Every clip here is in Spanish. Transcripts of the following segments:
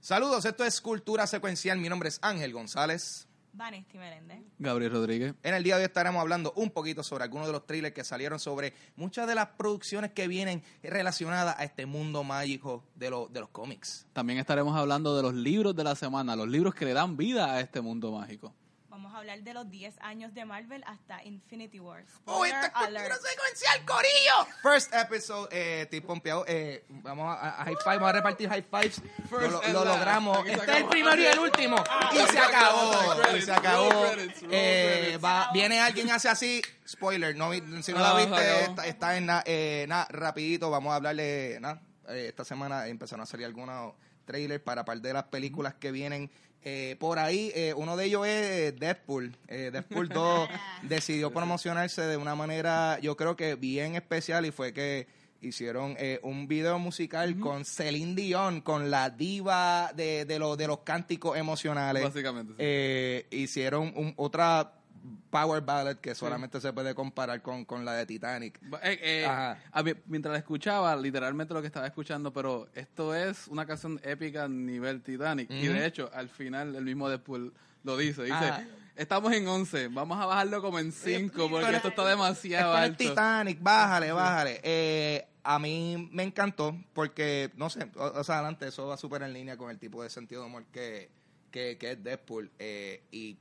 Saludos, esto es Cultura Secuencial. Mi nombre es Ángel González. Vanesti Meléndez. Gabriel Rodríguez. En el día de hoy estaremos hablando un poquito sobre algunos de los trailers que salieron sobre muchas de las producciones que vienen relacionadas a este mundo mágico de, lo- de los cómics. También estaremos hablando de los libros de la semana, los libros que le dan vida a este mundo mágico. Vamos a hablar de los 10 años de Marvel hasta Infinity War. ¡Oh, esta es Cultura. Secuencial, Corillo! First episode, eh, estoy pompeado. Eh, vamos a, a high five, vamos a repartir high fives. Lo, logramos. Este es el primero y el último. y se acabó. Y se acabó. Credits, Eh, va- viene alguien hace así. Spoiler, no, si no la Ah, viste, está, está en nada, eh, nada, rapidito. Vamos a hablarle, eh, esta semana empezaron a salir algunos trailers para par de las películas que vienen eh, por ahí. Eh, uno de ellos es Deadpool. Eh, Deadpool 2 decidió promocionarse de una manera, yo creo que bien especial y fue que hicieron eh, un video musical con Celine Dion, con la diva de, de, los de los cánticos emocionales. Básicamente, sí. Eh, hicieron un- otra power ballad que solamente se puede comparar con, con la de Titanic. Eh, eh, Ajá. a mí, mientras la escuchaba, literalmente lo que estaba escuchando, pero esto es una canción épica nivel Titanic. Y de hecho, al final, el mismo Deadpool lo dice. Dice, Ajá. estamos en 11, vamos a bajarlo como en 5 porque Pero- esto está demasiado es alto. Titanic, bájale, bájale. Eh, a mí me encantó porque, no sé, o, o sea, adelante, eso va súper en línea con el tipo de sentido de humor que, que, que es Deadpool. Eh, y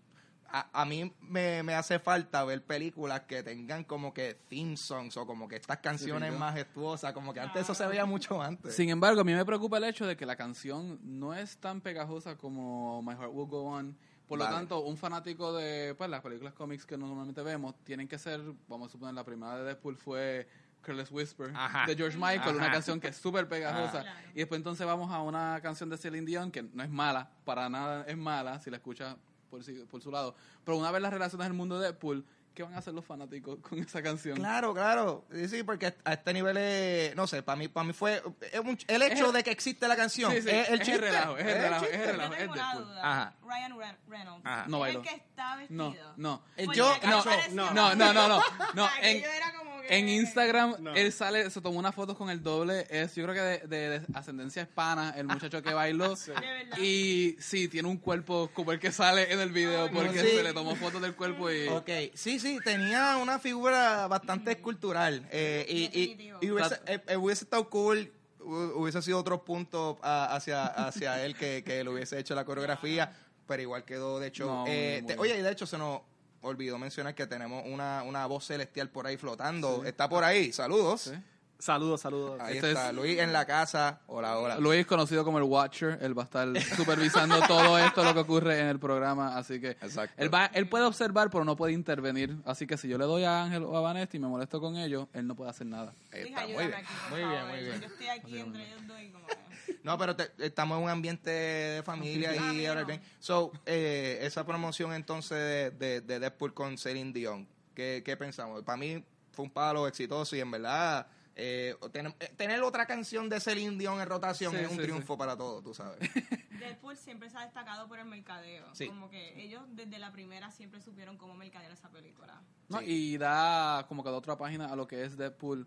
a, a mí me, me hace falta ver películas que tengan como que theme songs o como que estas canciones majestuosas, como que antes eso se veía mucho antes. Sin embargo, a mí me preocupa el hecho de que la canción no es tan pegajosa como My Heart Will Go On. Por Vale. lo tanto, un fanático de pues, las películas cómics que normalmente vemos tienen que ser, vamos a suponer, la primera de Deadpool fue Careless Whisper Ajá. de George Michael, una canción que es súper pegajosa. Ah. Claro. Y después entonces vamos a una canción de Celine Dion que no es mala, para nada es mala si la escuchas por, si- por su lado. Pero una vez las relaciones del mundo de Deadpool, ¿qué van a hacer los fanáticos con esa canción? Claro, claro. Sí, sí, porque a este nivel es, no sé, para mí, para mí fue el hecho el- de que existe la canción. Sí, sí, es el es el relajo, es el relajo, es el relajo. Yo tengo es una duda. Ajá. Ryan Re- Reynolds. Ajá. No ¿Es bailó. el que está No, vestido? no. Eh, Porque yo- aquello no, parecía- No, no, no, no, no. En, Aquello era como en Instagram, No. él sale, se tomó unas fotos con el doble, es yo creo que de, de- de ascendencia hispana, el muchacho que bailó. De verdad. Y sí, tiene un cuerpo como el que sale en el video, porque sí. se le tomó fotos del cuerpo y... Ok, sí, sí, tenía una figura bastante escultural. eh, y, y, Definitivo. y hubiese, eh, eh, hubiese estado cool, hu- hubiese sido otro punto ah, hacia, hacia él que, que le hubiese hecho la coreografía, pero igual quedó de hecho. No, eh, muy te- oye, y de hecho se nos olvidó mencionar que tenemos una, una voz celestial por ahí flotando. Está por ahí, saludos. Sí. Saludos, saludos. Ahí Este está, es- Luis en la casa. Hola, hola. Luis, conocido como el Watcher, él va a estar supervisando todo esto, lo que ocurre en el programa, así que Exacto. él, va, él puede observar, pero no puede intervenir, así que si yo le doy a Ángel o a Vanessa y me molesto con ellos, él no puede hacer nada. Está, muy bien, aquí, muy bien, muy bien. Yo estoy aquí entre ellos dos y como que- No, pero te- estamos en un ambiente de familia Ah, y ahora bien. So, eh, esa promoción entonces de, de, de Deadpool con Celine Dion, ¿qué, qué pensamos? Para mí fue un palo exitoso y en verdad eh, tener, eh, tener otra canción de Celine Dion en rotación Sí, es un sí, triunfo para todos, tú sabes. Deadpool siempre se ha destacado por el mercadeo. Sí. Como que ellos desde la primera siempre supieron cómo mercadear esa película. No, Sí. Y da como que de otra página a lo que es Deadpool.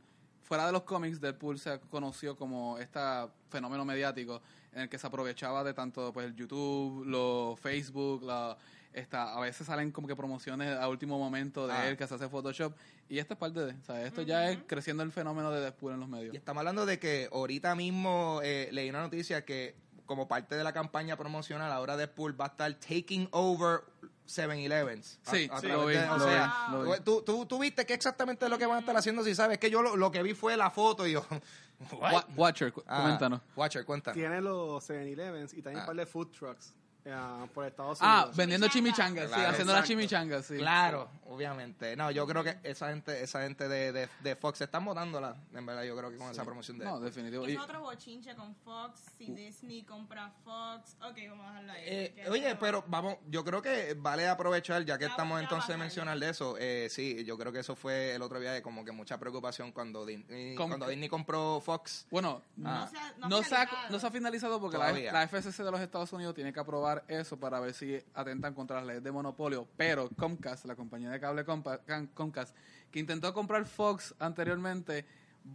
Fuera de los cómics, Deadpool se conoció como este fenómeno mediático en el que se aprovechaba de tanto pues el YouTube, los Facebook, la, esta, a veces salen como que promociones a último momento de Ah. él que se hace Photoshop y esto es parte de, o sea, esto ya es creciendo el fenómeno de Deadpool en los medios. Y estamos hablando de que ahorita mismo eh, leí una noticia que como parte de la campaña promocional, ahora Deadpool va a estar taking over 7-Elevens. Sí, A- a sí, lo vi, de- o lo sea, vi, lo vi. ¿tú, tú, tú viste qué exactamente es lo que van a estar haciendo, si sabes, que yo lo, lo que vi fue la foto y yo... what? Wa- Watcher, cu- Ah, coméntanos. Watcher, cuéntanos. Tiene los 7-Elevens y también Ah. un par de food trucks eh, por Estados Ah, Unidos. vendiendo chimichangas, sí, haciendo las chimichangas, sí. Claro, obviamente. No, yo creo que esa gente esa gente de, de, de Fox se están votándola, en verdad, yo creo que con esa promoción de... No, definitivo. Es Y- otro bochinche con Fox. Si Disney compra Fox. Ok, vamos a dejarlo ahí. Eh, oye, pero vamos, yo creo que vale aprovechar, ya que Ya- estamos entonces mencionar de eso. Eh, sí, yo creo que eso fue el otro día de como que mucha preocupación cuando Disney, cuando Disney compró Fox. Bueno, Ah. No se ha- no no, se ha, finalizado. no se ha finalizado porque la, la FCC de los Estados Unidos tiene que aprobar eso para ver si atentan contra las leyes de monopolio. Pero Comcast, la compañía de cable Comcast, que intentó comprar Fox anteriormente,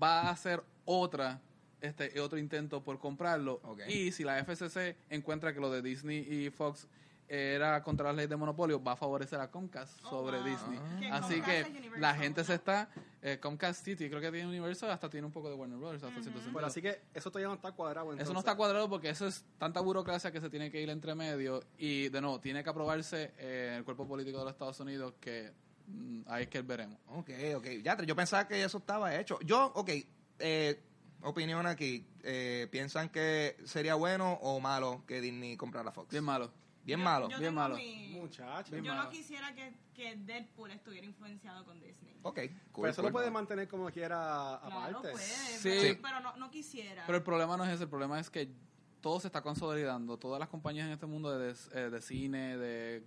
va a hacer otra este otro intento por comprarlo. Y si la FCC encuentra que lo de Disney y Fox era contra las leyes de monopolio, va a favorecer a Comcast Oh, sobre wow. Disney. Así Comcast que la gente se está... eh, Comcast City creo que tiene Universal, hasta tiene un poco de Warner Brothers, hasta cierto sentido. Pero así que eso todavía no está cuadrado. Eso entonces. no está cuadrado porque eso es tanta burocracia que se tiene que ir entre medio y de nuevo tiene que aprobarse eh, el cuerpo político de los Estados Unidos que mm, ahí es que veremos. Ok, ok. Ya, yo pensaba que eso estaba hecho. Yo, ok, eh, opinión aquí. Eh, ¿Piensan que sería bueno o malo que Disney comprara Fox? Bien malo. Bien Yo- malo. yo bien malo. mi- Muchacho. Bien yo malo. no quisiera que, que Deadpool estuviera influenciado con Disney. Ok, cool, Pero eso lo puede mantener como quiera Claro, aparte. puede, Sí. pero, Sí. pero no, no quisiera. Pero el problema no es ese, el problema es que todo se está consolidando. Todas las compañías en este mundo de, des- eh, de cine, de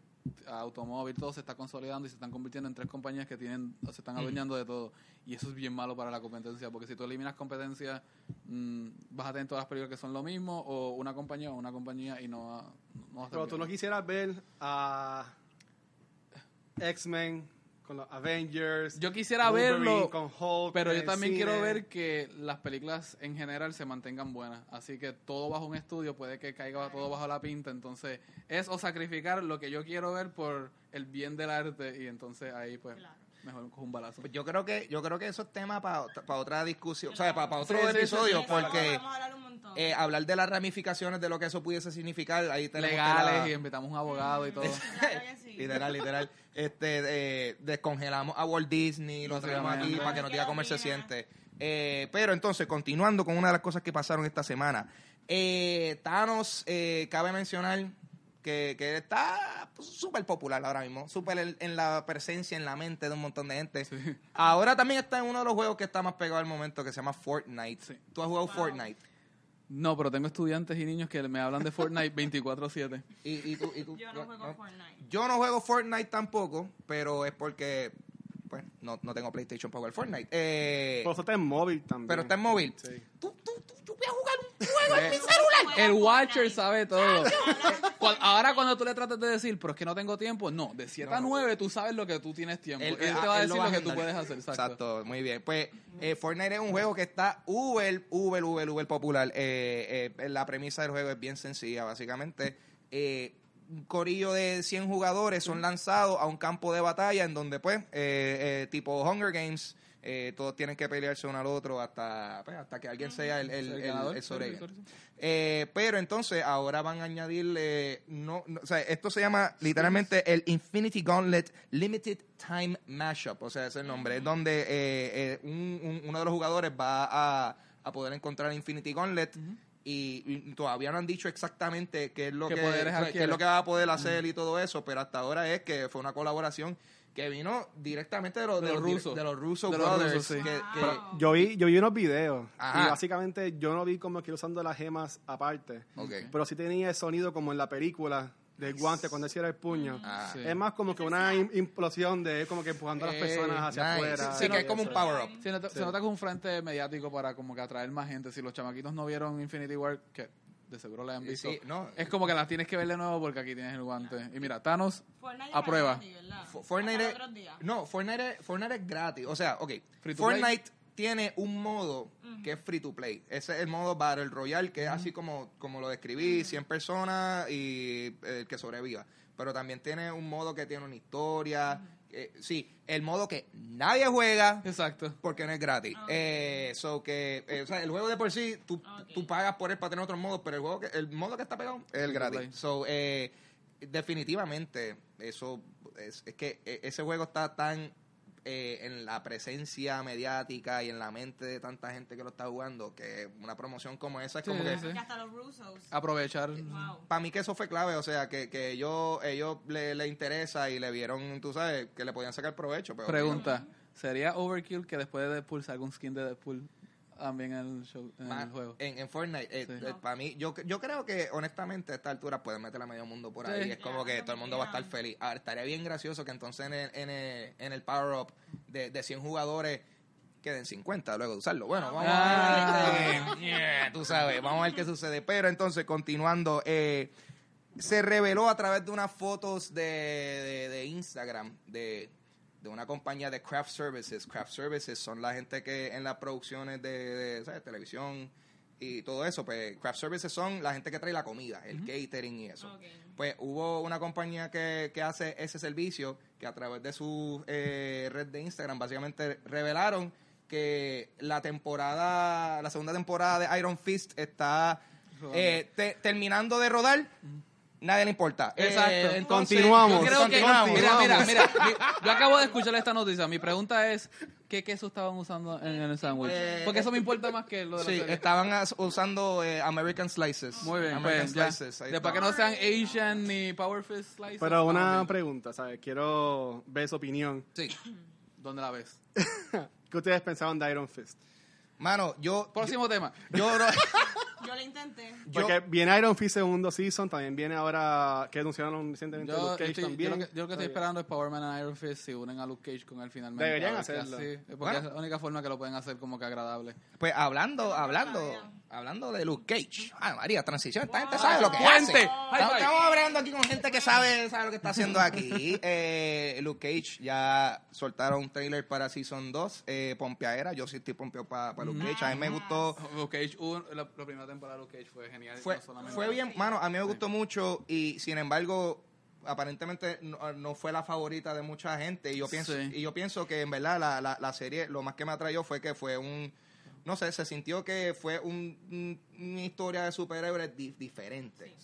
automóvil, todo se está consolidando y se están convirtiendo en tres compañías que tienen, se están adueñando de todo. Y eso es bien malo para la competencia, porque si tú eliminas competencia, mm, vas a tener todas las películas que son lo mismo, o una compañía o una compañía y no no va a Pero tú no quisieras ver a X-Men con los Avengers. Yo quisiera Wolverine verlo, con Hulk Pero yo también cine. quiero ver que las películas en general se mantengan buenas. Así que todo bajo un estudio puede que caiga todo bajo la pinta. Entonces es o sacrificar lo que yo quiero ver por el bien del arte y entonces ahí pues Claro. mejor un balazo. Pues yo creo que yo creo que eso es tema para otra discusión, o sea, para, otro Sí, sí, sí, episodio, sí, porque hablar eh, hablar de las ramificaciones de lo que eso pudiese significar, ahí tenemos Legales la- y invitamos un abogado y todo. Literal, literal. Este, eh, descongelamos a Walt Disney, lo traemos aquí para que nos diga ¿Qué cómo él se siente. Eh, pero entonces, continuando con una de las cosas que pasaron esta semana. Eh, Thanos, eh, cabe mencionar que, que está pues, súper popular ahora mismo, súper en, en la presencia, en la mente de un montón de gente. Ahora también está en uno de los juegos que está más pegado al momento, que se llama Fortnite. Sí. ¿Tú has jugado Wow. Fortnite? No, pero tengo estudiantes y niños que me hablan de Fortnite 24/7. ¿Y, y tú, y tú- Yo no juego Fortnite. Yo no juego Fortnite tampoco, pero es porque pues no, no tengo PlayStation para jugar Fortnite. Eh, Pero eso está en móvil también. pero está en móvil. Sí. Tú, tú, tú, yo voy a jugar un juego en mi celular. El Watcher sabe todo. Ahora cuando tú le tratas de decir, pero es que no tengo tiempo, no, de 7 a No. 9 tú sabes lo que tú tienes tiempo. Él, Él- te va a decir lo va lo a que tú puedes hacer. Exacto. Exacto, muy bien. Pues eh, Fortnite es un juego que está uber, uber, uber, uber popular. Eh, eh, la premisa del juego es bien sencilla, básicamente. Eh, un corillo de 100 jugadores son lanzados a un campo de batalla en donde, pues, eh, eh, tipo Hunger Games, eh, todos tienen que pelearse uno al otro hasta, pues, hasta que alguien sea el, el, El el-. Eh, pero entonces ahora van a añadirle, no, no, o sea, esto se llama literalmente el Infinity Gauntlet Limited Time Mashup, o sea, es el nombre, es donde eh, eh, un- un- uno de los jugadores va a, a poder encontrar Infinity Gauntlet y, y todavía no han dicho exactamente qué es lo ¿Qué que, qué es lo que va a poder hacer y todo eso, pero hasta ahora es que fue una colaboración que vino directamente de los, De de los los, rusos. de los Russo De los Brothers, rusos, sí. que- Yo vi, yo vi unos videos Ajá. y básicamente yo no vi como que usando las gemas aparte, pero sí tenía el sonido como en la película del guante cuando hacía el puño. Ah. Sí. Es más como que una im- implosión de como que empujando a las Eh, personas hacia nice. afuera. Sí, que es como un Eso. power-up. Se nota, se Sí. nota que es un frente mediático para como que atraer más gente. Si los chamaquitos no vieron Infinity War, que de seguro la han visto, sí, no. es como que las tienes que ver de nuevo porque aquí tienes el guante. Y mira, Thanos, Fortnite a prueba. es gratis, ¿verdad? Fo- Fortnite es, no, Fortnite es, Fortnite es gratis. O sea, ok, Free to Fortnite tiene un modo que es free to play. Ese es el modo Battle Royale, que es así como, como lo describí, 100 personas y el que sobreviva. Pero también tiene un modo que tiene una historia. Eh, sí, el modo que nadie juega exacto. porque no es gratis. Ah. Eh, so que, eh, o sea, el juego de por sí, tú, Ok. tú pagas por él para tener otros modos, pero el juego que, el modo que está pegado es el gratis. So, eh, definitivamente, eso es, es que ese juego está tan eh, en la presencia mediática y en la mente de tanta gente que lo está jugando que una promoción como esa es Sí, como que sí. Que hasta los Russos. Aprovechar. Wow. para mí que eso fue clave, o sea, que, que ellos, ellos le, le interesa y le vieron, tú sabes, que le podían sacar provecho. Pero Pregunta, ¿sería overkill que después de Deadpool salga un skin de Deadpool también en el, show, en el juego? En, en Fortnite, eh, Sí. eh, para mí, yo, yo creo que honestamente a esta altura pueden meter a medio mundo por Sí. ahí. Es como que todo el mundo va a estar feliz. Ahora, estaría bien gracioso que entonces en el, en el, en el Power Up de, de 100 jugadores queden 50 luego de usarlo. Bueno, vamos Ah. a ver. qué- yeah, tú sabes, vamos a ver qué sucede. Pero entonces, continuando, eh, se reveló a través de unas fotos de, de, de Instagram de, de una compañía de craft services. Craft services son la gente que en las producciones de, de, ¿sabes? televisión, y todo eso, pues craft services son la gente que trae la comida, el catering y eso. Pues hubo una compañía que, que hace ese servicio que a través de su eh, red de Instagram básicamente revelaron que la temporada, la segunda temporada de Iron Fist está eh, te- terminando de rodar. Nadie le importa. Exacto. Eh, entonces- Continuamos. Yo creo que, Continuamos. mira, mira, mira, mi- yo acabo de escuchar esta noticia. Mi pregunta es, ¿qué queso estaban usando en el sándwich? Eh, Porque eso me importa más que lo de la Sí, serie. estaban as- usando eh, American Slices. Muy bien, American pues ya. Slices. ahí Después está. que no sean Asian ni Power Fist Slices. Pero una pregunta, ¿sabes? Quiero ver su opinión. Sí. ¿Dónde la ves? ¿Qué ustedes pensaban de Iron Fist? Mano, yo... Próximo tema. Yo, no- Yo lo intenté. yo- Porque viene Iron Fist segundo season, también viene ahora, que anunciaron recientemente Yo, Luke Cage estoy- yo también. lo que, yo lo que estoy esperando es Power Man y Iron Fist si unen a Luke Cage con él finalmente. Deberían hacerlo. así, porque Bueno. es la única forma que lo pueden hacer como que agradable. Pues hablando, hablando. Hablando de Luke Cage. Ah, María, transición. Esta gente sabe lo que hace. Estamos, estamos hablando aquí con gente que sabe, sabe lo que está haciendo aquí. Eh, Luke Cage ya soltaron un trailer para Season 2. Eh, pompeadera. Yo sí estoy pompeado para Luke Cage. A mí me gustó. Luke Cage, uno- la, la primera temporada de Luke Cage fue genial. Fue, no solamente- fue bien, mano, a mí me gustó mucho y sin embargo aparentemente no, no fue la favorita de mucha gente y yo pienso Sí. y yo pienso que en verdad la, la, la serie lo más que me atrayó fue que fue un no sé se sintió que fue un, un- una historia de superhéroes di- diferente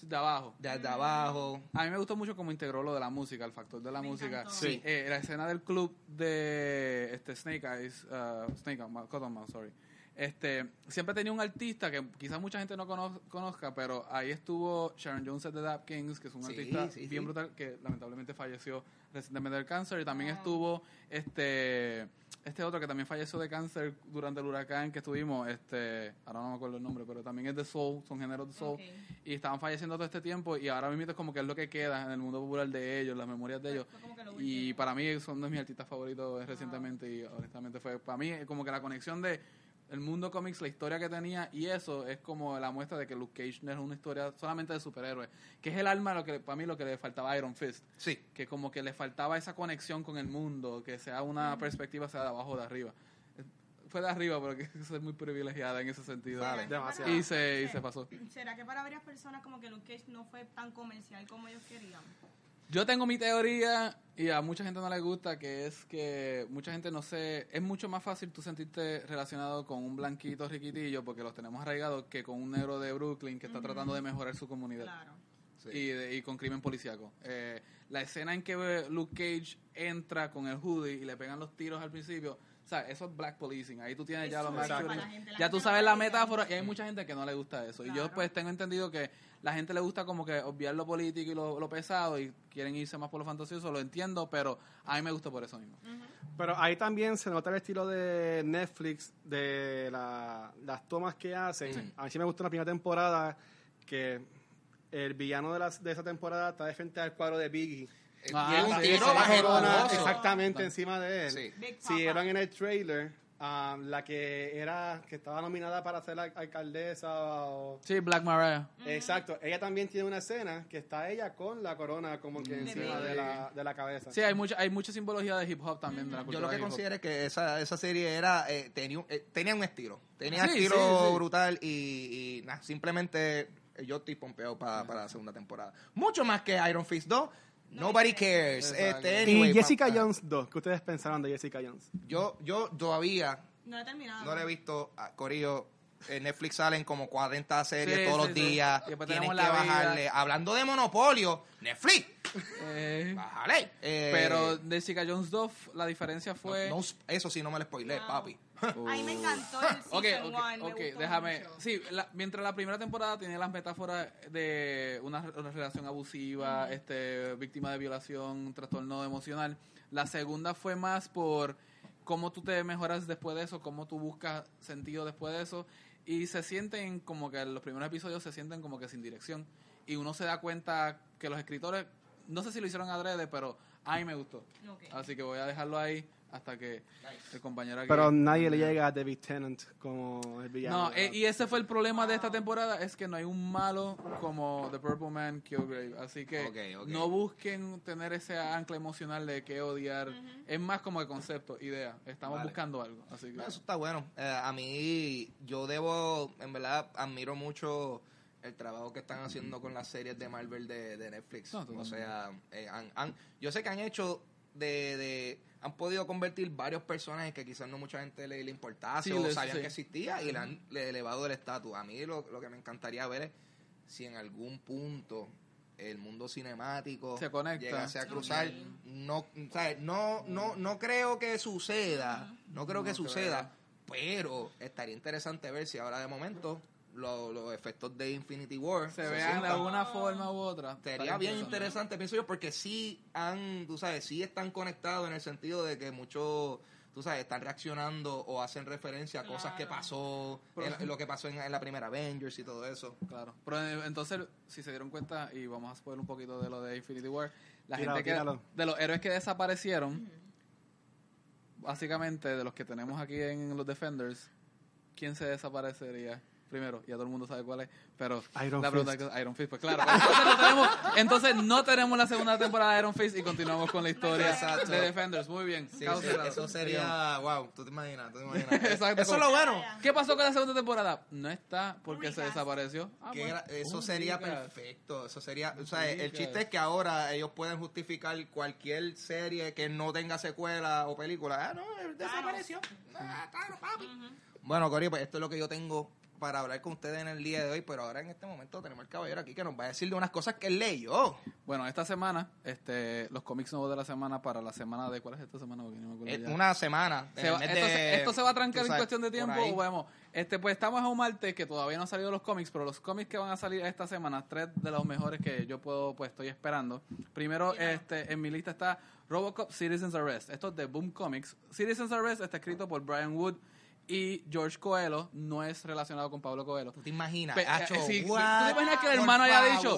De abajo. A mí me gustó mucho cómo integró lo de la música, el factor de la Me música. encantó. Sí. Eh, la escena del club de este Snake Eyes, uh, Snake Eyes, Cottonmouth, sorry. Este, siempre tenía un artista que quizás mucha gente no cono- conozca, pero ahí estuvo Sharon Jones de Dap Kings, que es un Sí, artista sí, bien sí. brutal, que lamentablemente falleció recientemente del cáncer. Y también estuvo este este otro que también falleció de cáncer durante el huracán que estuvimos, este, ahora no me acuerdo el nombre, pero también es de soul, son géneros de soul y estaban falleciendo todo este tiempo y ahora mismo es como que es lo que queda en el mundo popular de ellos, las memorias de ellos. Y para mí son de mis artistas favoritos recientemente y honestamente fue para mí como que la conexión de el mundo cómics, la historia que tenía y eso es como la muestra de que Luke Cage no es una historia solamente de superhéroes, que es el alma lo que para mí lo que le faltaba a Iron Fist, sí que como que le faltaba esa conexión con el mundo, que sea una perspectiva sea de abajo o de arriba. Fue de arriba, pero que soy muy privilegiada en ese sentido. Vale. ¿Será que Demasiado. Y se, y se pasó. ¿Será que para varias personas como que Luke Cage no fue tan comercial como ellos querían? Yo tengo mi teoría y a mucha gente no le gusta, que es que mucha gente no sé, es mucho más fácil tú sentirte relacionado con un blanquito riquitillo, porque los tenemos arraigados, que con un negro de Brooklyn que está tratando de mejorar su comunidad Claro. y, de- y con crimen policíaco. Eh, la escena en que Luke Cage entra con el hoodie y le pegan los tiros al principio, o sea, eso es black policing. Ahí tú tienes ya Eso gente, la Ya tú sabes la metáfora y hay mucha gente que no le gusta eso. Y yo pues tengo entendido que la gente le gusta como que obviar lo político y lo, lo pesado y quieren irse más por lo fantasioso, lo entiendo, pero a mí me gustó por eso mismo. Pero ahí también se nota el estilo de Netflix, de la- las tomas que hacen. A mí sí me gustó la primera temporada que el villano de, las de esa temporada está de frente al cuadro de Biggie. Ah, y es un tiro majestuoso. exactamente encima de él. Sí. Si eran en el trailer, ah, la que era que estaba nominada para ser la alcaldesa o... Sí, Black Mariah. Exacto, ella también tiene una escena que está ella con la corona como que encima de la, de la cabeza. Sí, hay mucha, hay mucha simbología de hip hop también. De la yo cultura lo que considero es que esa, esa serie era eh, tenía, un- eh, tenía un estilo tenía Sí, estilo sí, sí. brutal y, y nada, simplemente eh, yo estoy pompeado pa- para la segunda temporada mucho más que Iron Fist 2 Nobody cares. Este, y Jessica Jones 2, ¿qué ustedes pensaron de Jessica Jones? Yo, yo todavía No he terminado. no le he visto a Corillo. En Netflix salen como 40 series Sí, todos sí, los sí. días. Después Tienes que La Vida. bajarle. Hablando de monopolio, Netflix. Eh, Bájale. Eh, pero Jessica Jones 2, la diferencia fue... no- no, eso sí no me lo spoilé, papi. A mí me encantó el season Ok, one, ok, me déjame. mucho. Sí, la- mientras la primera temporada tenía las metáforas de una, una relación abusiva, este, víctima de violación, trastorno emocional, la segunda fue más por cómo tú te mejoras después de eso, cómo tú buscas sentido después de eso, y se sienten como que los primeros episodios se sienten como que sin dirección, y uno se da cuenta que los escritores, no sé si lo hicieron adrede, pero A mí me gustó. Así que voy a dejarlo ahí hasta que el compañero aquí... Pero nadie le llega a David Tennant como el villano. No, eh, y ese fue el problema de esta temporada, es que no hay un malo como The Purple Man Killgrave. Así que no busquen tener ese ancla emocional de que odiar. Es más como de concepto, idea. Estamos Vale. buscando algo. Así que... No, Eso está bueno. Eh, a mí, yo debo, en verdad, admiro mucho el trabajo que están haciendo con las series de Marvel de, de Netflix. No, o sea, eh, han- han- yo sé que han hecho de, de- han podido convertir varios personajes que quizás no mucha gente le, le importaba Sí, o les- sabían sí. que existía y le han le elevado el estatus. A mí lo, lo que me encantaría ver es si en algún punto el mundo cinemático Se conecta. llegase a cruzar no ¿sabes? no no no creo que suceda no creo que suceda pero estaría interesante ver si ahora de momento lo- los efectos de Infinity War se se vean de alguna forma u otra. Sería bien interesante, pienso yo, porque sí han, tú sabes, sí están conectados en el sentido de que muchos, tú sabes, están reaccionando o hacen referencia a cosas que pasó, Pero- en- lo que pasó en, en la primera Avengers y todo eso. Claro. Pero eh, entonces, si se dieron cuenta, y vamos a spoiler un poquito de lo de Infinity War, la Tíralo, gente que, tíralo. de los héroes que desaparecieron, básicamente de los que tenemos aquí en los Defenders, ¿quién se desaparecería? Primero, ya todo el mundo sabe cuál es, pero Iron la pregunta Fist. es Iron Fist, pues claro. pues entonces, no tenemos, entonces no tenemos la segunda temporada de Iron Fist y continuamos con la historia Exacto. de Defenders. Muy bien. Sí, sí, eso sería, wow, tú te imaginas, tú te imaginas. Exacto. Eso es lo bueno. ¿Qué pasó con la segunda temporada? No está porque se desapareció. Ah, Que bueno, era- eso sería perfecto, eso sería, o sea, el chiste es que ahora ellos pueden justificar cualquier serie que no tenga secuela o película. Ah, no, él desapareció. Ah, claro, papi. Bueno, Cori, pues esto es lo que yo tengo para hablar con ustedes en el día de hoy, pero ahora en este momento tenemos al caballero aquí que nos va a decir de unas cosas que él leyó. Bueno, esta semana, este, los cómics nuevos de la semana para la semana de... ¿Cuál es esta semana? Porque no me acuerdo Eh, ya. una semana. Se va- mes esto, de- se, esto se va a trancar en cuestión de tiempo. este, pues estamos a un martes que todavía no han salido los cómics, pero los cómics que van a salir esta semana, tres de los mejores que yo puedo, pues estoy esperando. Primero, este, en mi lista está Robocop Citizens Arrest. Esto es de Boom Comics. Citizens Arrest está escrito por Brian Wood y George Coelho. No es relacionado con Pablo Coelho. ¿Tú te imaginas? Pe- Acho, eh, sí, sí. ¿Tú te imaginas que el hermano haya dicho.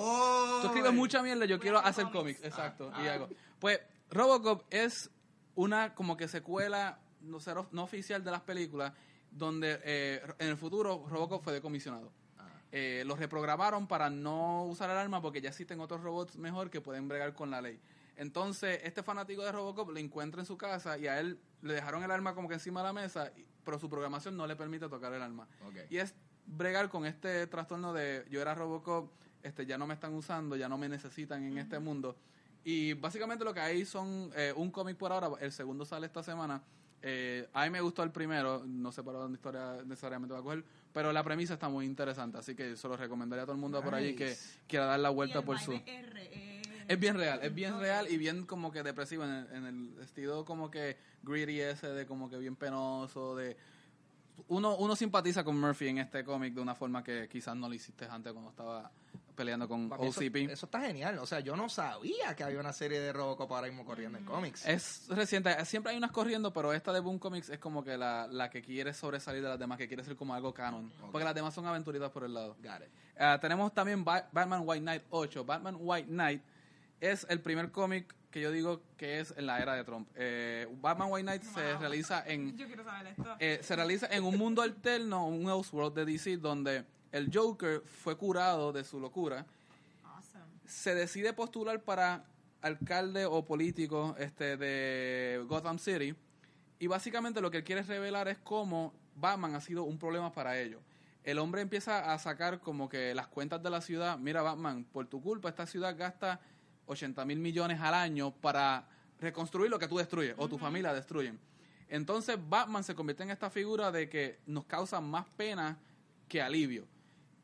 Tú escribes mucha mierda, yo quiero hacer cómics. cómics. Exacto. Ah, y ah. hago. Pues Robocop es una como que secuela no, ser- no oficial de las películas donde eh, en el futuro Robocop fue decomisionado. Ah. Eh, lo reprogramaron para no usar el arma porque ya existen otros robots mejor que pueden bregar con la ley. Entonces, este fanático de Robocop lo encuentra en su casa y a él le dejaron el arma como que encima de la mesa, y- pero su programación no le permite tocar el arma. Ok. Y es bregar con este trastorno de yo era Robocop, este ya no me están usando, ya no me necesitan en este mundo. Y básicamente lo que hay son eh, un cómic por ahora, el segundo sale esta semana. Eh, a mí me gustó el primero, no sé para dónde historia necesariamente va a coger, pero la premisa está muy interesante, así que se lo recomendaría a todo el mundo por allí que quiera dar la Y vuelta el por su... R, Es bien real, es bien real y bien como que depresivo en el, en el estilo como que greedy ese de como que bien penoso, de... Uno, uno simpatiza con Murphy en este cómic de una forma que quizás no lo hiciste antes cuando estaba peleando con Papi, eso, OCP. eso está genial. O sea, yo no sabía que había una serie de Robocop ahora mismo corriendo en cómics. Es reciente, siempre hay unas corriendo, pero esta de Boom Comics es como que la, la que quiere sobresalir de las demás, que quiere ser como algo canon. Porque las demás son aventuritas por el lado. Got it. Ah, tenemos también Ba- Batman White Knight 8. Batman White Knight es el primer cómic que yo digo que es en la era de Trump. Eh, Batman White Knight se realiza en Yo quiero saber esto. eh, se realiza en un mundo alterno, un Elseworld de DC, donde el Joker fue curado de su locura. awesome. Se decide postular para alcalde o político este, de Gotham City. Y básicamente lo que él quiere revelar es cómo Batman ha sido un problema para ellos. El hombre empieza a sacar como que las cuentas de la ciudad. Mira, Batman, por tu culpa esta ciudad gasta 80 mil millones al año para reconstruir lo que tú destruyes o tu familia destruyen. Entonces Batman se convierte en esta figura de que nos causa más pena que alivio.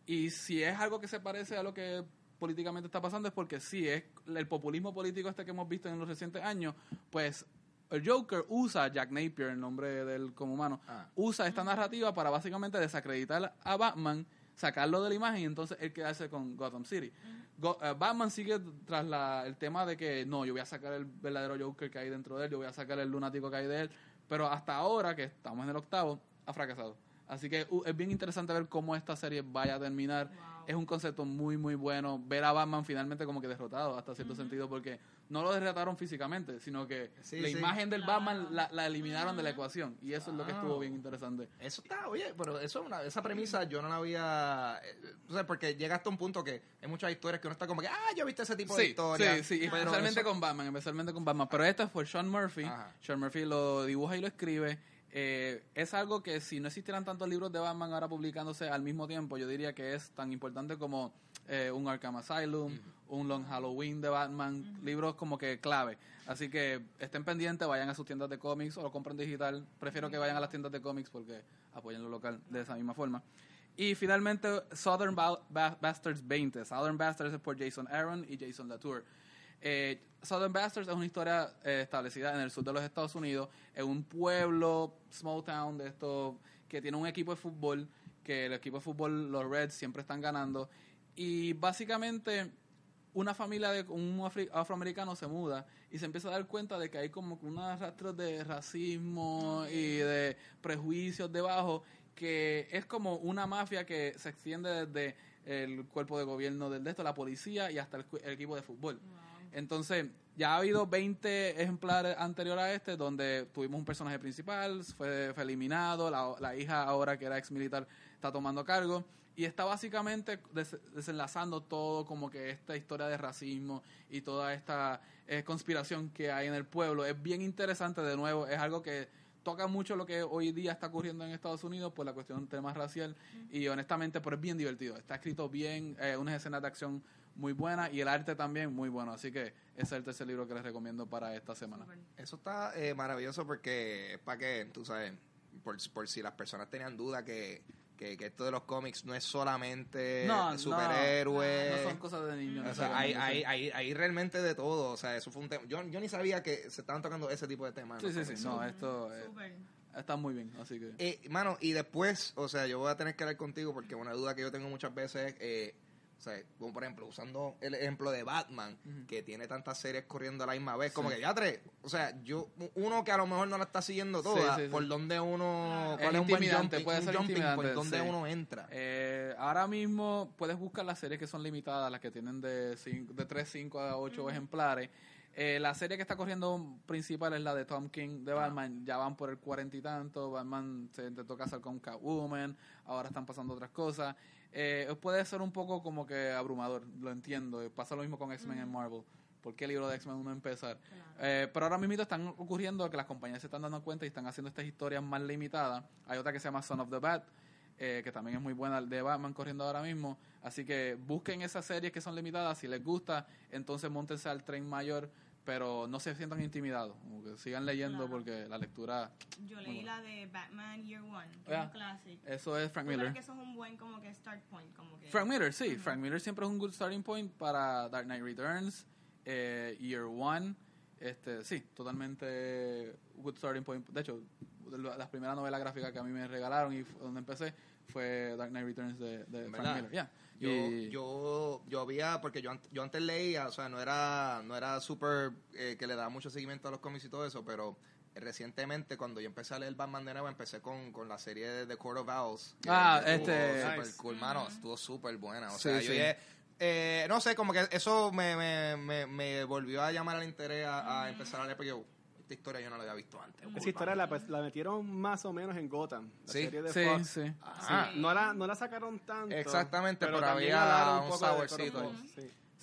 Y si es algo que se parece a lo que políticamente está pasando es porque sí, es el populismo político este que hemos visto en los recientes años, pues el Joker usa, Jack Napier, el nombre del como humano, Ah. usa esta narrativa para básicamente desacreditar a Batman, sacarlo de la imagen y entonces él quedarse con Gotham City. Go- eh, Batman sigue tras la- el tema de que no, yo voy a sacar el verdadero Joker que hay dentro de él, yo voy a sacar el lunático que hay de él, pero hasta ahora, que estamos en el octavo, ha fracasado. Así que uh, es bien interesante ver cómo esta serie vaya a terminar. Wow. Es un concepto muy, muy bueno. Ver a Batman finalmente como que derrotado hasta cierto sentido, porque no lo derrotaron físicamente, sino que Sí, la sí. imagen del Claro. Batman la, la eliminaron de la ecuación. Y eso es lo que estuvo bien interesante. Eso está, oye, pero eso es una, esa premisa yo no la había, eh, o sea, porque llega hasta un punto que hay muchas historias que uno está como que, ah, yo he visto ese tipo de Sí, historias. sí, sí, Pero especialmente eso- con Batman, especialmente con Batman. Pero esta fue Sean Murphy. Ajá. Sean Murphy lo dibuja y lo escribe. Eh, es algo que si no existieran tantos libros de Batman ahora publicándose al mismo tiempo, yo diría que es tan importante como eh, un Arkham Asylum, un Long Halloween de Batman, libros como que clave. Así que estén pendientes, vayan a sus tiendas de cómics o lo compren digital. Prefiero que vayan a las tiendas de cómics porque apoyan lo local de esa misma forma. Y finalmente, Southern Ba- Ba- Bastards 20. Southern Bastards es por Jason Aaron y Jason Latour. Eh, Southern Bastards es una historia eh, establecida en el sur de los Estados Unidos, en un pueblo, small town de esto, que tiene un equipo de fútbol, que el equipo de fútbol, los Reds, siempre están ganando. Y básicamente una familia de un afroamericano se muda y se empieza a dar cuenta de que hay como unos rastros de racismo y de prejuicios debajo que es como una mafia que se extiende desde el cuerpo de gobierno del de esto, la policía y hasta el, el equipo de fútbol. Entonces, ya ha habido 20 ejemplares anterior a este donde tuvimos un personaje principal, fue, fue eliminado, la, la hija ahora que era ex militar está tomando cargo y está básicamente des- desenlazando todo como que esta historia de racismo y toda esta eh, conspiración que hay en el pueblo. Es bien interesante de nuevo, es algo que toca mucho lo que hoy día está ocurriendo en Estados Unidos por la cuestión del tema racial y honestamente pero es bien divertido. Está escrito bien, eh, unas escenas de acción muy buenas y el arte también muy bueno. Así que ese es el tercer libro que les recomiendo para esta semana. Eso está eh, maravilloso porque es para que, tú sabes, por, por si las personas tenían duda que, que, que esto de los cómics no es solamente No, no. superhéroes. No son cosas de niños. O sea, hay, hay, hay, hay realmente de todo. O sea, eso fue un tema. Yo, yo ni sabía que se estaban tocando ese tipo de temas. Sí, sí, sí. No, esto eh, está muy bien. Así que. Eh, mano, y después, o sea, yo voy a tener que hablar contigo porque una duda que yo tengo muchas veces es, eh, sea, como por ejemplo, usando el ejemplo de Batman, que tiene tantas series corriendo a la misma vez, como que ya tres, o sea, yo, uno que a lo mejor no la está siguiendo toda, Sí, sí, sí. por donde uno, Es cuál es un buen jumping, puede un ser jumping por donde uno entra. Eh, ahora mismo puedes buscar las series que son limitadas, las que tienen de, cinco, de 3, 5 a 8 ejemplares. Eh, la serie que está corriendo principal es la de Tom King de Batman. Ya van por el cuarenta y tanto. Batman se intentó casar con Catwoman. Ahora están pasando otras cosas. Eh, puede ser un poco como que abrumador, lo entiendo. Pasa lo mismo con X-Men en Marvel. ¿Por qué el libro de X-Men uno empezar? Eh, pero ahora mismo están ocurriendo que las compañías se están dando cuenta y están haciendo estas historias más limitadas. Hay otra que se llama Son of the Bat, eh, que también es muy buena, de Batman corriendo ahora mismo. Así que busquen esas series que son limitadas. Si les gusta, entonces montense al tren mayor, pero no se sientan intimidados. Como que sigan leyendo Claro. porque la lectura. Yo leí la de Batman Year One, que Ah. es un clásico. Eso es Frank Yo creo Miller. que eso es un buen como que start point, como que... Frank Miller, sí. Frank Miller siempre es un good starting point para Dark Knight Returns, eh, Year One. Este, sí, totalmente good starting point. De hecho, de la- las primeras novelas gráficas que a mí me regalaron y donde empecé fue Dark Knight Returns de, de ¿En Frank? Miller. Yeah. Yo, Y- yo, yo había, porque yo, yo antes leía, o sea, no era, no era súper eh, que le daba mucho seguimiento a los cómics y todo eso, pero recientemente cuando yo empecé a leer Batman de nuevo, empecé con, con la serie de The Court of Owls. Ah, estuvo este- Super Nice. cool, mano, estuvo súper buena. O Sí, sea, sí. yo eh, no sé, como que eso me, me, me, me volvió a llamar al interés a, a empezar a leer, porque yo, esta historia yo no la había visto antes. Esa historia la, pues, la metieron más o menos en Gotham, la Sí. serie de sí, Fox. sí. Ah, No la, no la sacaron tanto. Exactamente, pero también había un de saborcito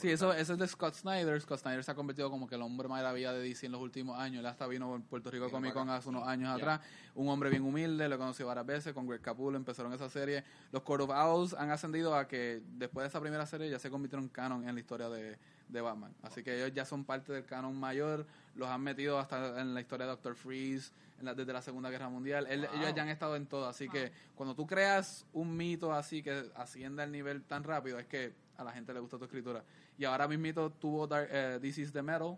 Sí. Eso, eso es de Scott Snyder. Scott Snyder se ha convertido como que el hombre maravilla de DC en los últimos años. Él hasta vino por Puerto Rico Comic Con hace unos años atrás. Un hombre bien humilde, lo he conocido varias veces. Con Greg Capullo empezaron esa serie. Los Court of Owls han ascendido a que después de esa primera serie ya se convirtieron en canon en la historia de, de Batman. Así que ellos ya son parte del canon mayor. Los han metido hasta en la historia de Doctor Freeze en la- desde la Segunda Guerra Mundial. Él- Wow. Ellos ya han estado en todo. Así que cuando tú creas un mito así que asciende al nivel tan rápido, es que a la gente le gusta tu escritura. Y ahora mismito tuvo Dark, eh, This is the Metal,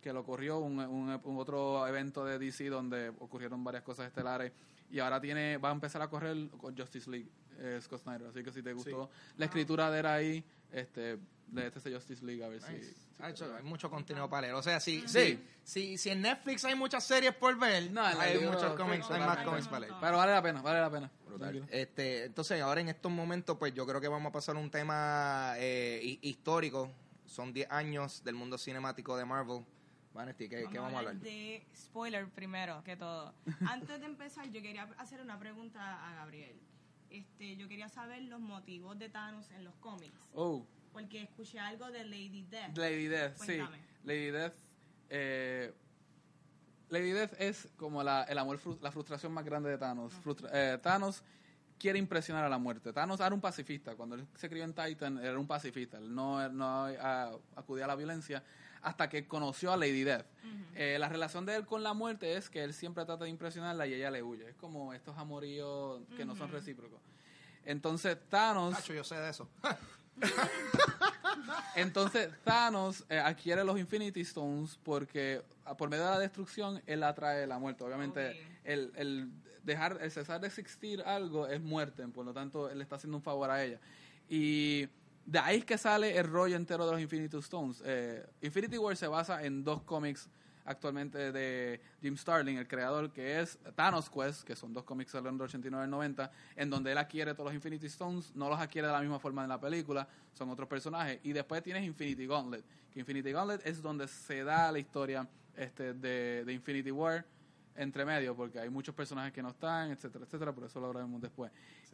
que lo corrió, un, un- un otro evento de DC donde ocurrieron varias cosas estelares. Y ahora tiene va a empezar a correr con Justice League, eh, Scott Snyder. Así que si te gustó la escritura de él ahí, este, de este Justice League, a ver si... Ah, hecho, hay mucho contenido para leer. O sea, si, Sí. si, si, si en Netflix hay muchas series por ver, No, hay muchos cómics, hay más cómics para leer. Pero vale la pena, vale la pena. Tranquilo. Este, entonces, ahora en estos momentos, pues yo creo que vamos a pasar a un tema eh, hi- histórico. Son 10 años del mundo cinemático de Marvel. Vanesti, ¿qué, qué vamos a hablar? de spoiler primero que todo. Antes de empezar, yo quería hacer una pregunta a Gabriel. Este, yo quería saber los motivos de Thanos en los cómics. Oh, Porque escuché algo de Lady Death. Lady Death, sí. Lady Death. Eh, Lady Death es como la, el amor, fru- la frustración más grande de Thanos. Frustra- eh, Thanos quiere impresionar a la muerte. Thanos era un pacifista. Cuando él se crió en Titan, era un pacifista. Él no, no ah, acudía a la violencia hasta que conoció a Lady Death. Eh, la relación de él con la muerte es que él siempre trata de impresionarla y ella le huye. Es como estos amoríos que no son recíprocos. Entonces, Thanos... Nacho, yo sé de eso. Entonces Thanos eh, adquiere los Infinity Stones porque ah, por medio de la destrucción él atrae la muerte. Obviamente el dejar, el cesar de existir algo es muerte, por lo tanto él está haciendo un favor a ella. Y de ahí es que sale el rollo entero de los Infinity Stones. Eh, Infinity War se basa en dos cómics actualmente de Jim Starlin, el creador, que es Thanos Quest, que son dos cómics del 89 y 90, en donde él adquiere todos los Infinity Stones, no los adquiere de la misma forma en la película, son otros personajes. Y después tienes Infinity Gauntlet, que Infinity Gauntlet es donde se da la historia este, de, de Infinity War entre medio, porque hay muchos personajes que no están, etcétera, etcétera, por eso lo hablaremos después.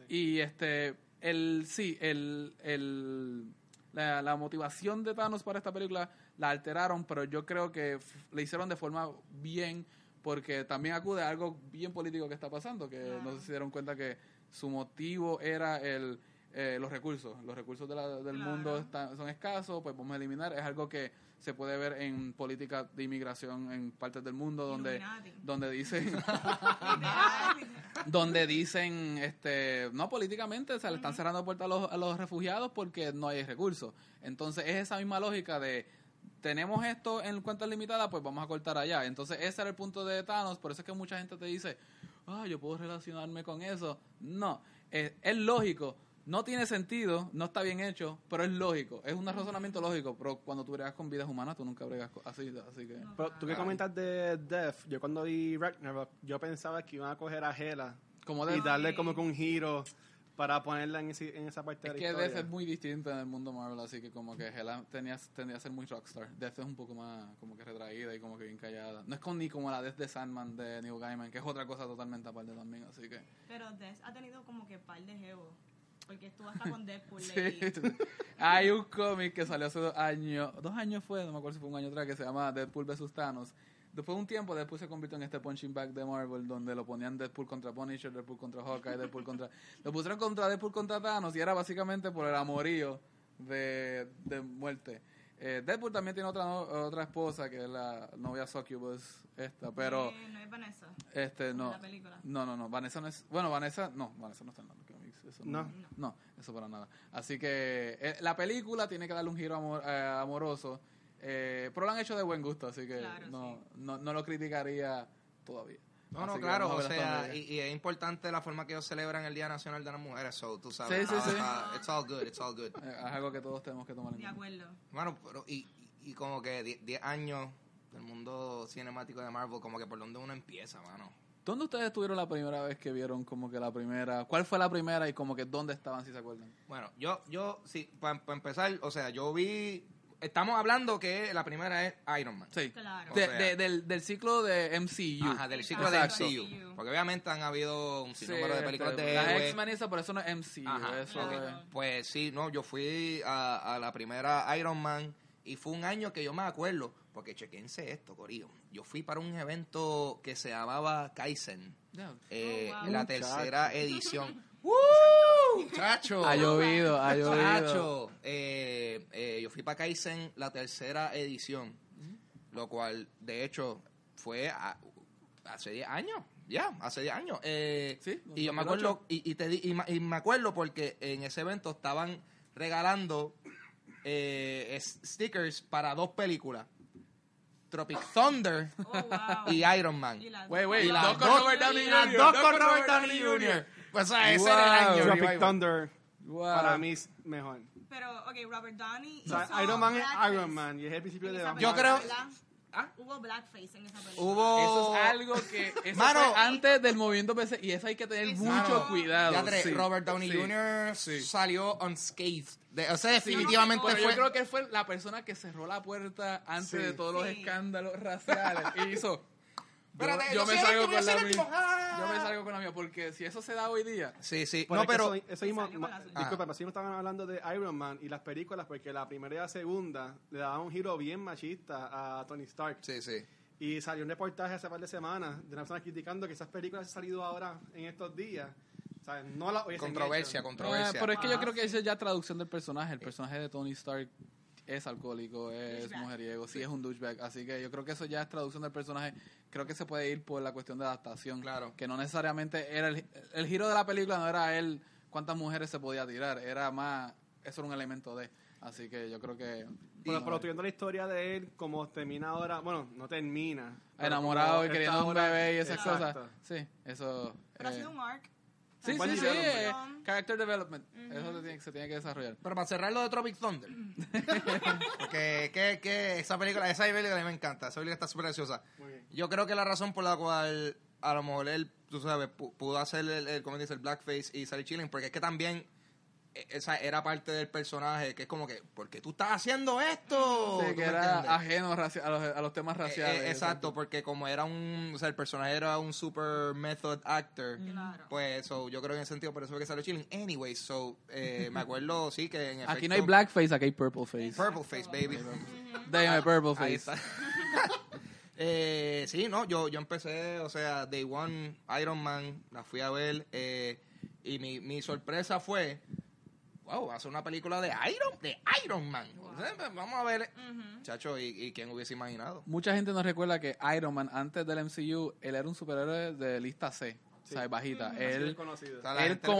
Y este, el, sí, el, el, la, la motivación de Thanos para esta película la alteraron, pero yo creo que le hicieron de forma bien, porque también acude a algo bien político que está pasando, que no se dieron cuenta que su motivo era el eh, los recursos. Los recursos de la- del Claro. mundo están- son escasos, pues vamos a eliminar. Es algo que se puede ver en política de inmigración en partes del mundo donde, Illuminati. donde dicen donde dicen, este, no políticamente, o sea, le están cerrando puertas a los, a los refugiados porque no hay recursos. Entonces es esa misma lógica de, tenemos esto en cuentas limitadas, pues vamos a cortar allá. Entonces ese era el punto de Thanos, por eso es que mucha gente te dice, ah, yo puedo relacionarme con eso. No, es, es lógico. No tiene sentido, no está bien hecho, pero es lógico. Es un razonamiento lógico, pero cuando tú bregas con vidas humanas, tú nunca bregas así, así que... Pero tú que comentas de Death, yo cuando vi Ragnarok, yo pensaba que iban a coger a Hela Como y darle como que un giro para ponerla en, ese- en esa parte Es de la que historia. Death es muy distinto en el mundo Marvel, así que como que Hela tenía, tendría a ser muy rockstar. Death es un poco más como que retraída y como que bien callada. No es con, ni como la Death de Sandman de Neil Gaiman, que es otra cosa totalmente aparte también, así que... Pero Death ha tenido como que par de jevos. Porque estuvo hasta con Deadpool. Sí. Hay un cómic que salió hace dos años, dos años fue, no me acuerdo si fue un año atrás, que se llama Deadpool vs. Thanos. Después de un tiempo, Deadpool se convirtió en este punching bag de Marvel, donde lo ponían Deadpool contra Punisher, Deadpool contra Hawkeye, Deadpool contra... Lo pusieron contra Deadpool contra Thanos y era básicamente por el amorío de, de muerte. Eh, Deadpool también tiene otra no- otra esposa, que es la novia Succubus, esta, pero... Eh, no es Vanessa. Este, no. la película. No, no, no. Vanessa no es. Bueno, Vanessa. No, Vanessa no está en cómics. Eso no. No. No, eso para nada. Así que eh, la película tiene que darle un giro amor- eh, amoroso. eh, pero lo han hecho de buen gusto, así que Claro, no, sí. no, no lo criticaría todavía. No, no, Así claro, o sea, y, y es importante la forma que ellos celebran el Día Nacional de las Mujeres, so, tú sabes. Sí, sí, está- sí. está- it's all good, it's all good. Eh, es algo que todos tenemos que tomar en De cuenta. acuerdo. Bueno, pero y, y como que 10 10 años del mundo cinemático de Marvel, como que por dónde uno empieza, mano. ¿Dónde ustedes estuvieron la primera vez que vieron como que la primera? ¿Cuál fue la primera y como que dónde estaban, si se acuerdan? Bueno, yo, yo, sí, para empezar, o sea, yo vi, estamos hablando que la primera es Iron Man. Sí. Claro. De- de- del, del ciclo de MCU. Ajá, del ciclo Exacto. de MCU. Porque obviamente han habido un Sí, sinnúmero de películas este, de héroes. X-Men y eso, pero eso no es MCU. Ajá, eso es- Pues sí, no, yo fui a, a la primera Iron Man y fue un año que yo me acuerdo, porque chequense esto, Corillo. Yo fui para un evento que se llamaba Kaizen, eh, Oh, wow. la Muchacho. tercera edición. ¡Woo! ¡Chacho! Ha llovido, ha llovido. Chacho, eh, eh, yo fui para Kaizen la tercera edición, lo cual de hecho fue a- hace 10 años, ya, hace 10 años. Eh, Sí, y yo me 2008. acuerdo, y, y te di- y, y me acuerdo porque en ese evento estaban regalando eh, stickers para dos películas, Tropic Thunder Oh, wow. y Iron Man. Y las Wait, wait, Y las dos con Robert Downey las Jr., dos con Robert Downey Jr. Pues o sea, ese era el Wow. año. Tropic iba- Thunder Wow. para mí es mejor. Pero, ok, Robert Downey O sea, Iron Man es Iron Man y es el principio de Yo creo- ¿verdad? ¿Ah? Hubo blackface en esa película. Hubo... Eso es algo que eso Mano. fue antes del movimiento PC y eso hay que tener Eso. mucho Mano, cuidado. Ya tres, sí. Robert Downey Sí. Jr. Sí. salió unscathed. De- o sea, definitivamente Pero fue... yo creo que él fue la persona que cerró la puerta antes Sí. de todos los Sí. escándalos raciales y hizo Espérate, yo yo me salgo con yo la mía. Ah. Yo me salgo con la mía porque si eso se da hoy día, Sí, sí. No, pero... eso, eso mismo, disculpa, pero sí me estaban hablando de Iron Man y las películas porque la primera y la segunda le daban un giro bien machista a Tony Stark. Sí, sí. Y salió un reportaje hace par de semanas de una persona criticando que esas películas han salido ahora en estos días. O sea, no la Controversia, hecho. controversia. Eh, pero es que yo Ah, creo que eso es ya traducción del personaje. El personaje de Tony Stark es alcohólico, es Douchebag. mujeriego, sí es un douchebag. Así que yo creo que eso ya es traducción del personaje. Creo que se puede ir por la cuestión de adaptación. Claro. Que no necesariamente era el, el giro de la película, no era él cuántas mujeres se podía tirar, era más, eso era un elemento de. Así que yo creo que. Pero, no, pero viendo la historia de él, como termina ahora, bueno, no termina. enamorado y queriendo un bebé y esas Exacto. cosas. Sí, eso. Pero ha eh, sido un arc. Sí, sí, sí. eh, character development. Eso se tiene, se tiene que desarrollar. Pero para cerrar lo de Tropic Thunder. Porque que, que esa película, esa película a mí me encanta. Esa película está súper graciosa. Yo creo que la razón por la cual a lo mejor él, tú sabes, pu- pudo hacer el, el como dice, el blackface y salir chilling, porque es que también esa era parte del personaje, que es como que, ¿por qué tú estás haciendo esto? Sí, ¿Tú que era entiendes? ajeno a, los, a los temas Eh, raciales. eh, exacto, porque como era un, o sea, el personaje era un super method actor, Claro. pues so, yo creo que en ese sentido por eso fue que salió chilling. Anyway, so, eh, me acuerdo, sí, que en efecto... Aquí no hay blackface, aquí hay purple face. Purple face, baby. Dame purple Ahí face. está. eh, sí, no, yo, yo empecé, o sea, Day One, Iron Man, la fui a ver, eh, y mi, mi sorpresa fue, wow, va a ser una película de Iron, de Iron Man. Pues, Vamos a ver, chacho, y, y quién hubiese imaginado. Mucha gente nos recuerda que Iron Man, antes del MCU, él era un superhéroe de lista C, o sea, bajita. Él, él como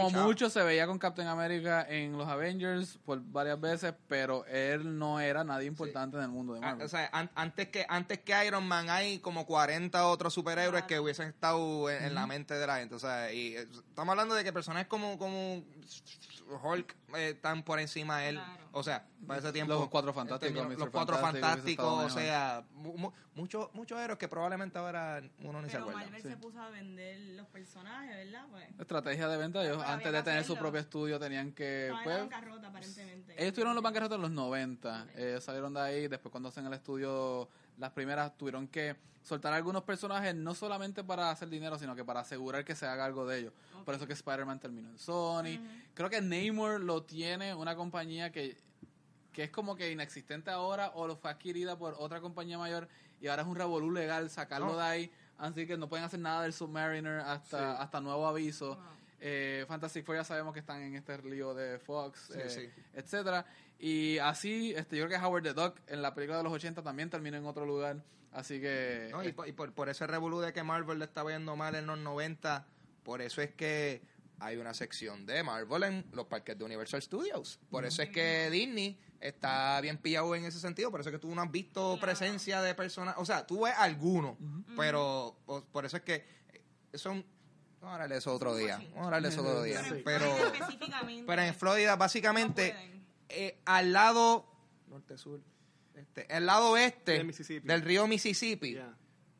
pichaba. mucho se veía con Captain America en los Avengers por varias veces, pero él no era nadie importante en el mundo de Ah, Marvel. o sea, an- antes que antes que Iron Man hay como 40 otros superhéroes Claro. que hubiesen estado en, en la mente de la gente. O sea, y eh, estamos hablando de que personajes como, como Hulk eh, están por encima de él. Claro. O sea, para ese tiempo. Los Cuatro Fantásticos, Mr. Los cuatro Fantástico, fantásticos, o sea, mu- mu- muchos muchos héroes que probablemente ahora uno ni se acuerda. Marvel sí. se puso a vender los personajes, ¿verdad? Pues, Estrategia de venta, ellos antes de tener su propio estudio tenían que... pues, en bancarrota, aparentemente. Ellos tuvieron los bancarrotas en los 90. Eh, salieron de ahí. Después, cuando hacen el estudio, las primeras tuvieron que soltar algunos personajes, no solamente para hacer dinero, sino que para asegurar que se haga algo de ellos. Por eso que Spider-Man terminó en Sony. Creo que Namor lo tiene una compañía que, que es como que inexistente ahora o lo fue adquirida por otra compañía mayor y ahora es un revolú legal sacarlo de ahí. Así que no pueden hacer nada del Submariner hasta, Sí. hasta nuevo aviso. Wow. Eh, Fantastic Four ya sabemos que están en este lío de Fox, Sí, eh, sí. etcétera. Y así, este, yo creo que Howard the Duck en la película de los 80 también terminó en otro lugar. Así que No, y, eh, por, y por, por ese revolú de que Marvel le estaba yendo mal en los 90, por eso es que hay una sección de Marvel en los parques de Universal Studios. Por eso es que Disney está bien pillado en ese sentido. Por eso es que tú no has visto Claro. presencia de personas. O sea, tú ves algunos, pero por eso es que eh, son. Vamos a hablar de eso otro día. Vamos a hablar de eso otro día. Pero en Pero, en Florida, básicamente, eh, al lado norte-sur, este, el lado oeste Del Mississippi. del río Mississippi, Yeah.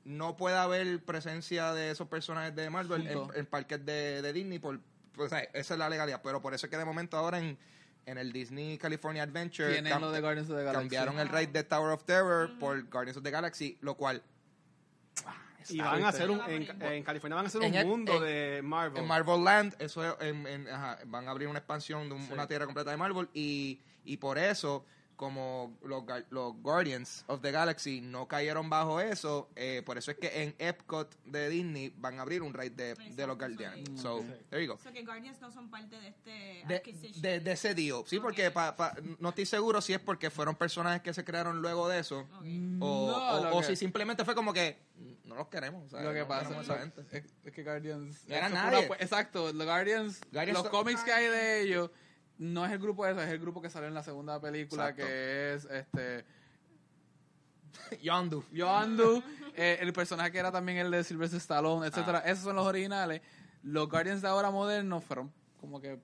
no puede haber presencia de esos personajes de Marvel en, en parques de, de Disney. Por, pues, o sea, esa es la legalidad. Pero por eso es que de momento ahora en, en el Disney California Adventure cam- lo de Guardians of the Galaxy. cambiaron el ride de Tower of Terror por Guardians of the Galaxy, lo cual... ah, Y van a hacer un, en, en California van a hacer un el- mundo en- de Marvel. En Marvel Land, eso es- en- en- ajá, van a abrir una expansión de un- Sí. una tierra completa de Marvel y, y por eso, como los, los Guardians of the Galaxy no cayeron bajo eso, eh, por eso es que en Epcot de Disney van a abrir un raid de, de los Guardians. sí. So, there you go. O sea, que Guardians no son parte de este De, de, de ese deal. Sí, porque Ok. pa- pa- no estoy seguro si es porque fueron personajes que se crearon luego de eso Ok. o, No, o- o que- si simplemente fue como que no los queremos. o sea, Lo que no pasa es, esa gente. es- es que Guardians... No era nadie. pura- exacto, los Guardians, Guardians los cómics que hay de ellos, no es el grupo ese, es el grupo que salió en la segunda película, Exacto. que es este Yondu. Yondu, eh, el personaje que era también el de Sylvester Stallone, etcétera. Ah. Esos son los originales. Los Guardians de ahora modernos fueron como que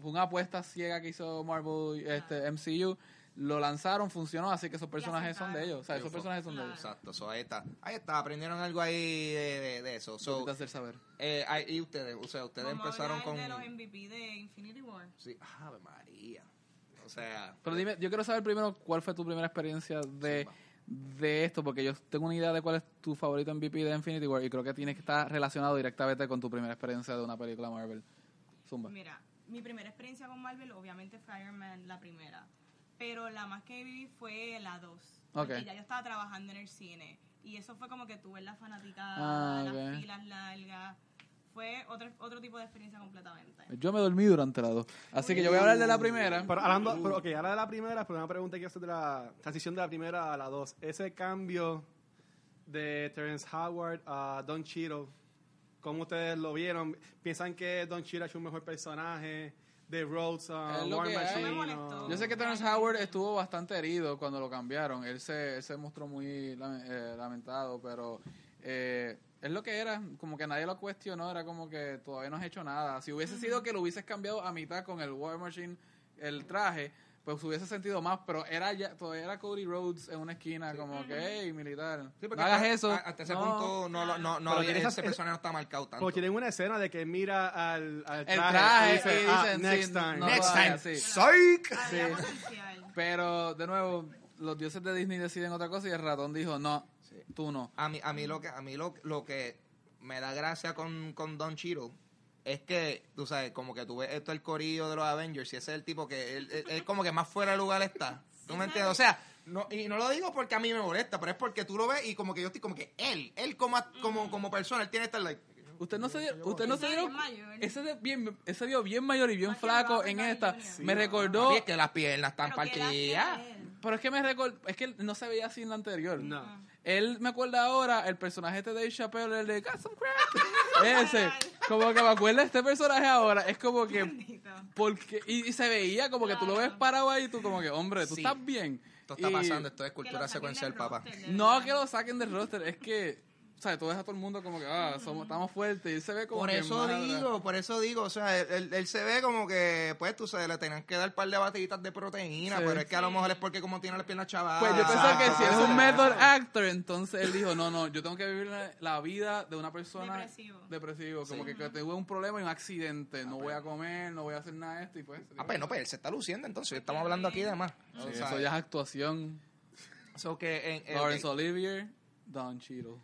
fue una apuesta ciega que hizo Marvel, este, MCU. Lo lanzaron, funcionó, así que esos personajes son de ellos. O sea, esos personajes son de ellos. Exacto, so, ahí está. Ahí está, aprendieron algo ahí de, de- de eso. So, Necesitas hacer saber. eh, ahí- y ustedes, o sea, ustedes Vamos a empezaron hablar con... de los MVP de Infinity War. Sí, Ave María. O sea, Pero dime, yo quiero saber primero cuál fue tu primera experiencia de, de esto, porque yo tengo una idea de cuál es tu favorito MVP de Infinity War y creo que tiene que estar relacionado directamente con tu primera experiencia de una película Marvel. Zumba. Mira, mi primera experiencia con Marvel obviamente fue Iron Man, la primera. Pero la más que viví fue la 2. Porque Ok. ya yo estaba trabajando en el cine. Y eso fue como que tuve la fanaticada, Ah, las filas largas. Fue otro, otro tipo de experiencia completamente. Yo me dormí durante la dos. Así que yo voy a hablar de la primera. Pero hablando, pero, ok, ahora de la primera, pero una pregunta que hacer de la transición de la primera a la dos. Ese cambio de Terrence Howard a Don Cheadle, ¿cómo ustedes lo vieron? ¿Piensan que Don Cheadle es un mejor personaje? De Rhodes a War. Machine. O-. Yo sé que Terrence Howard estuvo bastante herido cuando lo cambiaron. Él se, él se mostró muy eh, lamentado, pero eh, es lo que era. Como que nadie lo cuestionó. Era como que todavía no has hecho nada. Si hubiese sido que lo hubieses cambiado a mitad con el War Machine, el traje, pues hubiese sentido más. Pero era ya todavía era Cody Rhodes en una esquina, como que, hey, militar, sí, no porque hagas eso. Hasta ese No. punto no, lo- no, no, esa- ese personaje no está marcado tanto. Porque tienen una escena de que mira al, al traje, El traje y dice, y "Ah, dicen, next sí, time. no Next time, sí. psych. Sí. Pero, de nuevo, los dioses de Disney deciden otra cosa y el ratón dijo, no, tú no. A mí, a mí lo que, a mí lo, lo que me da gracia con, con Don Cheadle es que, tú sabes, como que tú ves esto el corillo de los Avengers y ese es el tipo que él, él- él como que más fuera de lugar está. ¿Tú me entiendes? O sea, no, y no lo digo porque a mí me molesta, pero es porque tú lo ves y como que yo estoy como que él, él como, como, como persona, él tiene esta like, Usted no se dio, usted no se Ese dio, ese de bien, ese vio bien mayor y bien flaco en esta. Me recordó, es que las piernas están Pero ¿qué edad tiene partidas. pero es que me recordó, es que no se veía así en la anterior. No. Él me acuerda ahora el personaje este de Dave Chappelle, el de Got Some Crack. Ese, como que me acuerda de este personaje ahora, es como que porque y, y se veía como que tú lo ves parado ahí y tú como que, hombre, tú Sí. estás bien. Esto está Y- pasando, esto es cultura secuencial, papá. No que lo saquen del roster, es que, ¿sabes? Tú ves a todo el mundo como que, ah, somos, estamos fuertes y él se ve como Por que eso digo, por eso digo, o sea, él, él- él se ve como que, pues, tú sabes, le tenían que dar un par de batiditas de proteína, Sí. pero es que a lo mejor es porque como tiene las piernas chavadas. Pues yo pienso que si Ah, es un ah, method actor, entonces él dijo, no, no, yo tengo que vivir la, la vida de una persona Depresivo. depresivo, como que, que tuve un problema y un accidente, no voy a comer, no voy a hacer nada de esto y pues... Ah, pues no, pues él se está luciendo entonces, estamos hablando aquí de más. Sí, O sea, eso ya es actuación. so que en- en- Lawrence. Olivier, Don Cheadle.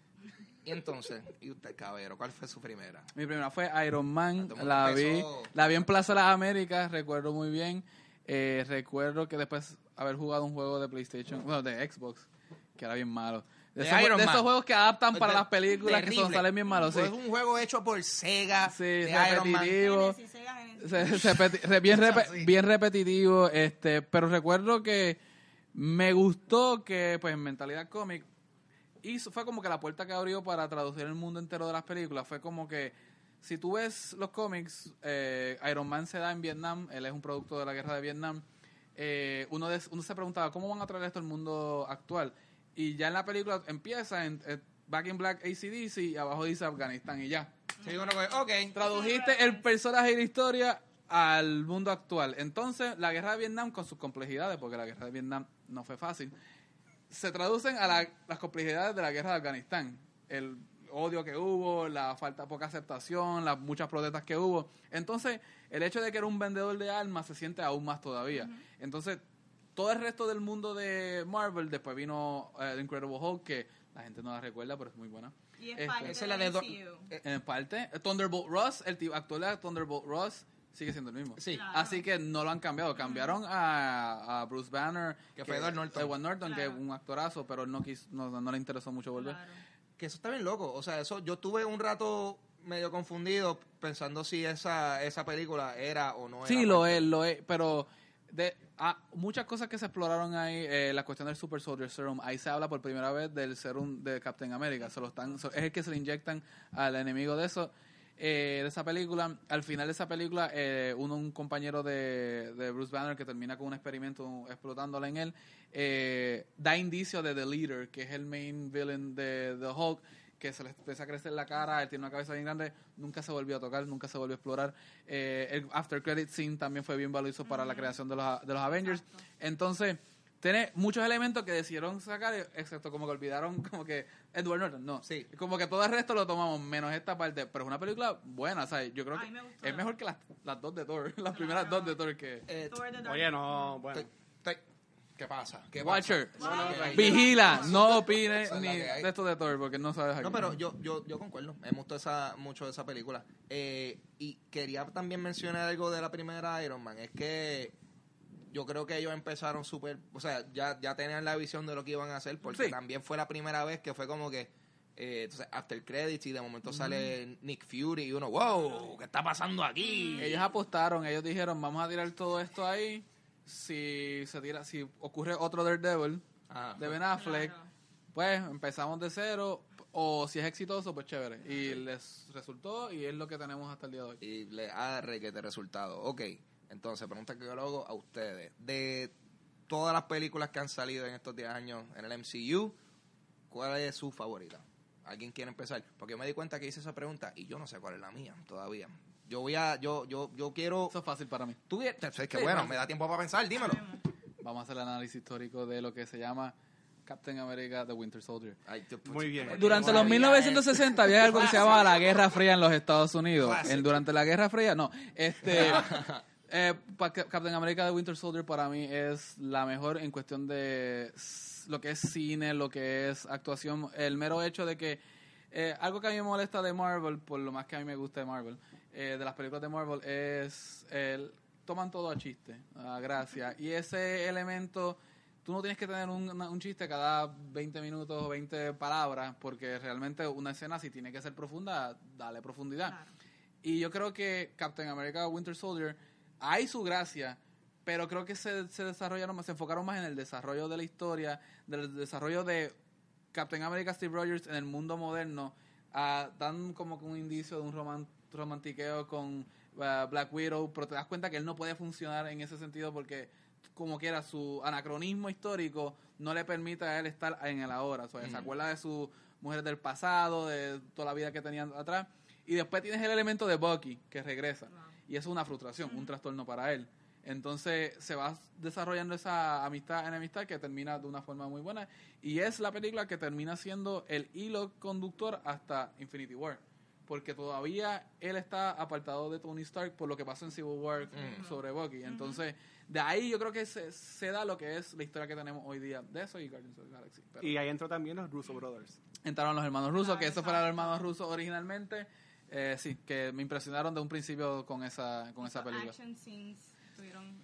Y entonces, ¿y usted, Cabero? ¿Cuál fue su primera? Mi primera fue Iron Man, mundo la vi, la vi en Plaza de las Américas, recuerdo muy bien. Eh, recuerdo que después haber jugado un juego de PlayStation, bueno, de Xbox, que era bien malo. De, De esos, de juegos que adaptan para De- las películas que son, salen bien malos, sí. Fue un juego hecho por Sega, Sí, de Iron Man. repetitivo. Se- se re- repe- bien repetitivo, este, pero recuerdo que me gustó que, pues, en Mentalidad Comic, hizo, fue como que la puerta que abrió para traducir el mundo entero de las películas. Fue como que, si tú ves los cómics, eh, Iron Man se da en Vietnam, él es un producto de la guerra de Vietnam. eh, uno, de- uno se preguntaba, ¿cómo van a traer esto al mundo actual? Y ya en la película empieza en eh, Back in Black ACDC y abajo dice Afganistán y ya. Sí, uno que, ok. Tradujiste el personaje y la historia al mundo actual. Entonces, la guerra de Vietnam, con sus complejidades, porque la guerra de Vietnam no fue fácil, se traducen a la- las complejidades de la guerra de Afganistán. El odio que hubo, la falta poca aceptación, las muchas protestas que hubo. Entonces, el hecho de que era un vendedor de armas se siente aún más todavía. Entonces, todo el resto del mundo de Marvel, después vino eh, The Incredible Hulk, que la gente no la recuerda, pero es muy buena. Y es Este, parte la de MCU. eh, En parte, Thunderbolt Ross, el tipo actual de Thunderbolt Ross, sigue siendo el mismo. Sí. Claro. Así que no lo han cambiado. Cambiaron a, a Bruce Banner, Que fue Edward Norton. Edward Norton, que es un actorazo, pero no, quiso, no, no le interesó mucho volver. Claro. Que eso está bien loco. O sea, eso yo tuve un rato medio confundido pensando si esa, esa película era o no era. Sí, lo es, lo es, pero de ah, muchas cosas que se exploraron ahí, eh, la cuestión del Super Soldier Serum, ahí se habla por primera vez del serum de Captain America, se lo están, so- es el que se le inyectan al enemigo de eso, eh, de esa película. Al final de esa película, eh, uno, un compañero de, de Bruce Banner que termina con un experimento explotándola en él, eh, da indicio de The Leader, que es el main villain de The Hulk, que se le empieza a crecer la cara, él tiene una cabeza bien grande, nunca se volvió a tocar, nunca se volvió a explorar. Eh, el after credit scene también fue bien valioso para la creación de los, de los Avengers. Exacto. Entonces, tiene muchos elementos que decidieron sacar, excepto como que olvidaron como que Edward Norton, no. Sí. Como que todo el resto lo tomamos, menos esta parte. Pero es una película buena, ¿sabes? Yo creo que mí me gustó. es mejor que las, las dos de Thor, las primeras dos de Thor que... Eh, Oye, no, bueno. te- te- ¿Qué pasa? ¿Qué Watcher, pasa? Vigila, no opines ni de esto de Thor, porque no sabes aquí. No, pero yo, yo, yo concuerdo. Me gustó esa, mucho esa película. Eh, y quería también mencionar algo de la primera Iron Man. Es que yo creo que ellos empezaron súper... O sea, ya, ya tenían la visión de lo que iban a hacer. Porque Sí. también fue la primera vez que fue como que... Eh, entonces, after credits y de momento sale Nick Fury y uno, wow, ¿qué está pasando aquí? Ellos apostaron, ellos dijeron, vamos a tirar todo esto ahí. Si se tira, si ocurre otro Daredevil Ajá. de Ben Affleck, Claro. pues empezamos de cero. O si es exitoso, pues chévere. Y les resultó y es lo que tenemos hasta el día de hoy. y le ha requete resultado. Ok, entonces, pregunta que yo le hago a ustedes. De todas las películas que han salido en estos 10 años en el MCU, ¿cuál es su favorita? ¿Alguien quiere empezar? Porque yo me di cuenta que hice esa pregunta y yo no sé cuál es la mía todavía. Yo voy a, yo, yo, yo quiero... Eso es fácil para mí. Tú, es que Sí, bueno, fácil. me da tiempo para pensar, dímelo. Vamos a hacer el análisis histórico de lo que se llama Captain America The Winter Soldier. Ay, yo- Muy bien. Durante los Todavía 1960 había algo que se llamaba la Guerra Fría en los Estados Unidos. En- durante la Guerra Fría, no. Este, eh, Captain America The Winter Soldier para mí es la mejor en cuestión de lo que es cine, lo que es actuación. El mero hecho de que eh, algo que a mí me molesta de Marvel, por lo más que a mí me gusta de Marvel, eh, de las películas de Marvel, es el toman todo a chiste, a gracia. Y ese elemento, tú no tienes que tener un, una- un chiste cada 20 minutos o 20 palabras, porque realmente una escena, si tiene que ser profunda, dale profundidad. Claro. Y yo creo que Captain America Winter Soldier hay su gracia, pero creo que se, se desarrollaron más, se enfocaron más en el desarrollo de la historia, del desarrollo de Captain America Steve Rogers en el mundo moderno. ah, dan como que un indicio de un roman- romantiqueo con ah, Black Widow, pero te das cuenta que él no puede funcionar en ese sentido porque como quiera su anacronismo histórico no le permite a él estar en el ahora. O sea, se acuerda de sus mujeres del pasado, de toda la vida que tenían atrás. Y después tienes el elemento de Bucky, que regresa. Wow. Y eso es una frustración, un trastorno para él. Entonces se va desarrollando esa amistad, enemistad que termina de una forma muy buena. Y es la película que termina siendo el hilo conductor hasta Infinity War. Porque todavía él está apartado de Tony Stark por lo que pasó en Civil War sobre Bucky. Entonces, de ahí yo creo que se, se da lo que es la historia que tenemos hoy día de eso y Guardians of the Galaxy. Pero Y ahí entró también los Russo Brothers. entraron los hermanos rusos, que esos fueron los hermanos rusos originalmente. Eh, sí, que me impresionaron de un principio con esa, con esa película. Action scenes estuvieron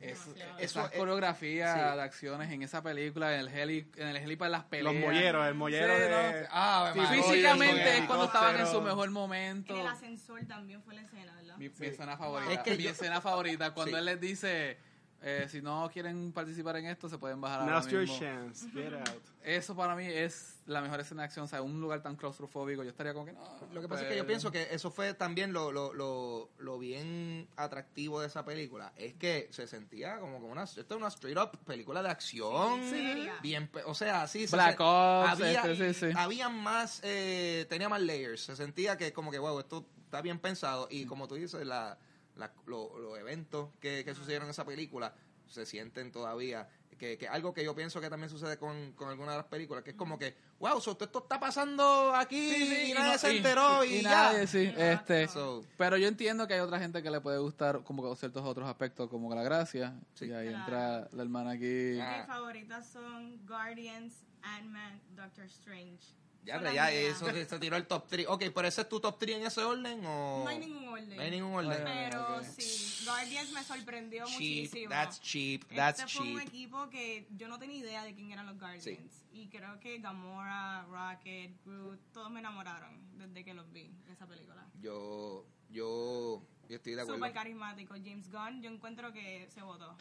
Es, eso es- coreografía sí. de acciones en esa película, en el heli, en el helipad de las peleas. Los molleros, el mollero Sí, de... Ah, Sí, físicamente es cuando estaban en su mejor momento. En el ascensor también fue la escena, ¿verdad? Mi, mi escena favorita. Es que mi yo- escena favorita, cuando Sí. él les dice, eh, si no quieren participar en esto, se pueden bajar ahora Now's your mismo. chance. Get out. Eso para mí es la mejor escena de acción. O sea, un lugar tan claustrofóbico, yo estaría como que no. Lo que pasa es que yo pienso que eso fue también lo, lo, lo, lo bien atractivo de esa película. Es que se sentía como que una, esto es una straight up película de acción. Sí. Bien, o sea, sí. se Black se- Ops, había, este, sí, sí. había más, eh, tenía más layers. Se sentía que como que, wow, esto está bien pensado. Y como tú dices, la, la- lo- los eventos que, que sucedieron en esa película se sienten todavía. Que, que algo que yo pienso que también sucede con, con algunas de las películas, que es como que, wow, so, esto está pasando aquí Sí, sí, y y nadie no- se y- enteró y, y ya. nadie, sí, este, So, pero yo entiendo que hay otra gente que le puede gustar como que ciertos otros aspectos como que la gracia Sí. y ahí Claro. entra la hermana aquí Ah. Mis favoritas son Guardians, Ant-Man, Doctor Strange. Ya, pero ya, eso se, se tiró el top 3. Ok, pero ese es tu top 3 en ese orden o. No hay ningún orden. No hay ningún orden. Pero Ok. sí, Guardians me sorprendió Cheap, muchísimo. that's cheap, that's este fue un cheap. equipo que yo no tenía idea de quién eran los Guardians. Y creo que Gamora, Rocket, Groot, todos me enamoraron desde que los vi en esa película. Yo, yo, yo estoy de acuerdo. Súper carismático. James Gunn, yo encuentro que se votó.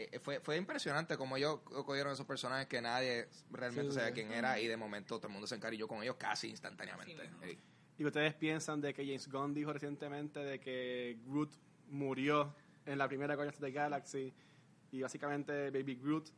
Eh, fue, fue impresionante como ellos cogieron esos personajes que nadie realmente Sí, sabía sí. quién era y de momento todo el mundo se encariñó con ellos casi instantáneamente. Sí. ¿Y ustedes piensan de que James Gunn dijo recientemente de que Groot murió en la primera Guardians of the Galaxy y básicamente Baby Groot,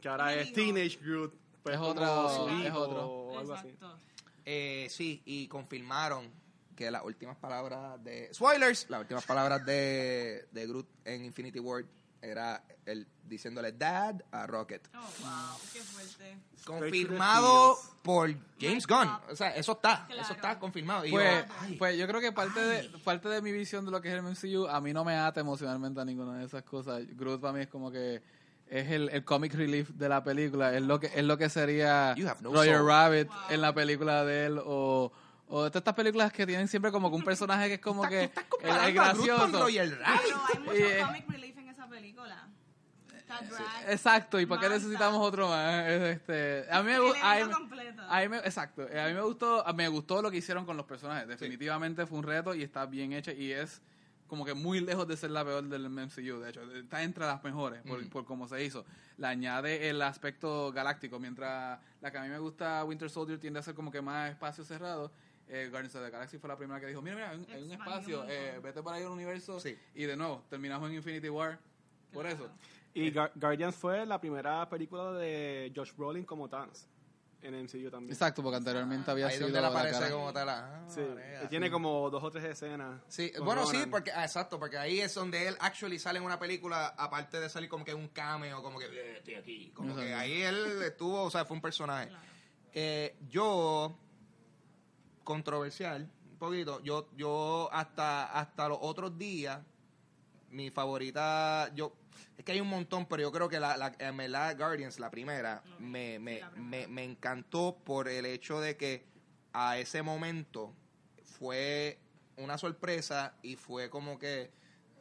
que ahora ¿Qué es? Teenage Groot, pues Es otro- su es otro. o algo así? Exacto. Eh, sí, y confirmaron que las últimas palabras de... Spoilers, las últimas palabras de, de Groot en Infinity War era él diciéndole dad a Rocket. Oh, wow, qué fuerte. Confirmado por James Gunn. O sea, eso está, Claro. eso está confirmado. Y Pues, yo, pues yo creo que parte de, parte de mi visión de lo que es el MCU, a mí no me ata emocionalmente a ninguna de esas cosas. Groot para mí es como que es el, el comic relief de la película, es lo que es lo que sería no Roger soul. Rabbit Wow. en la película de él o o todas estas películas que tienen siempre como que un personaje que es como que estás comparando es a Groot con gracioso. Roger Rabbit. Pero hay mucho Eh, comic relief película. Está drag. Exacto, ¿y por qué necesitamos otro más? Es Este, a mí me El gu- a mí- me- exacto, eh, a mí me gustó, me gustó lo que hicieron con los personajes. Definitivamente fue un reto y está bien hecho y es como que muy lejos de ser la peor del MCU, de hecho, está entre las mejores por, por cómo se hizo. Le añade el aspecto galáctico, mientras la que a mí me gusta Winter Soldier tiende a ser como que más espacio cerrado. Eh, Guardians of the Galaxy fue la primera que dijo, mira, mira, hay un, hay un espacio, eh, vete por ahí al universo Sí. y de nuevo, terminamos en Infinity War. Por eso. Y Gar- Guardians fue la primera película de Josh Brolin como Thanos en el MCU también. Exacto, porque anteriormente había Ahí sido donde la aparece cara. como tal. ah, Sí, tiene como dos o tres escenas. Sí, bueno, sí, porque, ah, exacto, porque ahí es donde él actually sale en una película, aparte de salir como que un cameo, como que "Eh, estoy aquí. Como que ahí él estuvo, o sea, fue un personaje. Claro. Eh, yo, controversial, un poquito, yo, yo hasta, hasta los otros días, mi favorita, yo, es que hay un montón, pero yo creo que la, la, verdad, Guardians, la primera, me, sí, me, la primera. me, me encantó por el hecho de que a ese momento fue una sorpresa y fue como que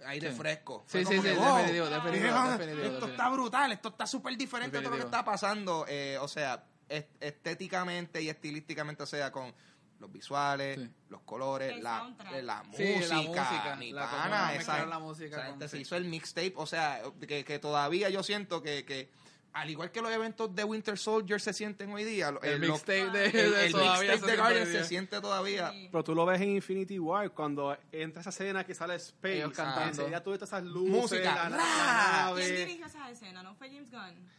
aire Sí. fresco. Sí, Fue sí, sí, que, wow, definitivo, definitivo, mira, definitivo, Esto definitivo. está brutal, esto está súper diferente a todo lo que está pasando. eh, o sea, est- estéticamente y estilísticamente, o sea, con los visuales, Sí. los colores, la, eh, la Sí, música, la música, mi la- pana, esa- la música esa gente se sí. hizo el mixtape, o sea, que, que todavía yo siento que, que al igual que los eventos de Winter Soldier se sienten hoy día, El lo- mixtape de, de el mixtape de se siente todavía. Sí. Pero tú lo ves en Infinity War cuando entra esa escena que sale Space. Ellos cantando. Enseguida tú ves todas esas luces, Música, la, la- la ¡ra! ¿Quién nave. dirigió esa escena? ¿No fue James Gunn?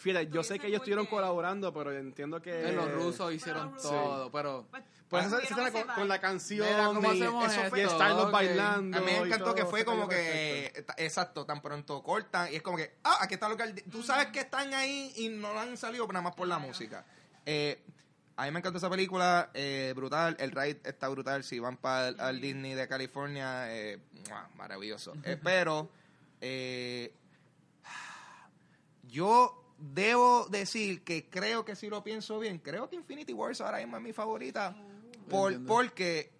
Fíjate, yo sé que ellos estuvieron colaborando, pero entiendo que... Eh, los rusos hicieron todo, pero Pues, Pues esa, esa con, la canción Mira cómo y, hacemos eso fue- y esto, Star-Lord ok. bailando. A mí me y encantó todo, que fue como que, perfecto. exacto, tan pronto cortan y es como que, ah, aquí está lo que... Tú sabes que están ahí y no han salido nada más por la música. Eh, a mí me encantó esa película, eh, brutal, el ride está brutal, si van para el al Disney de California, eh, maravilloso. Eh, pero eh, yo debo decir que creo que si lo pienso bien, creo que Infinity Wars ahora mismo es mi favorita por, Entiendo. porque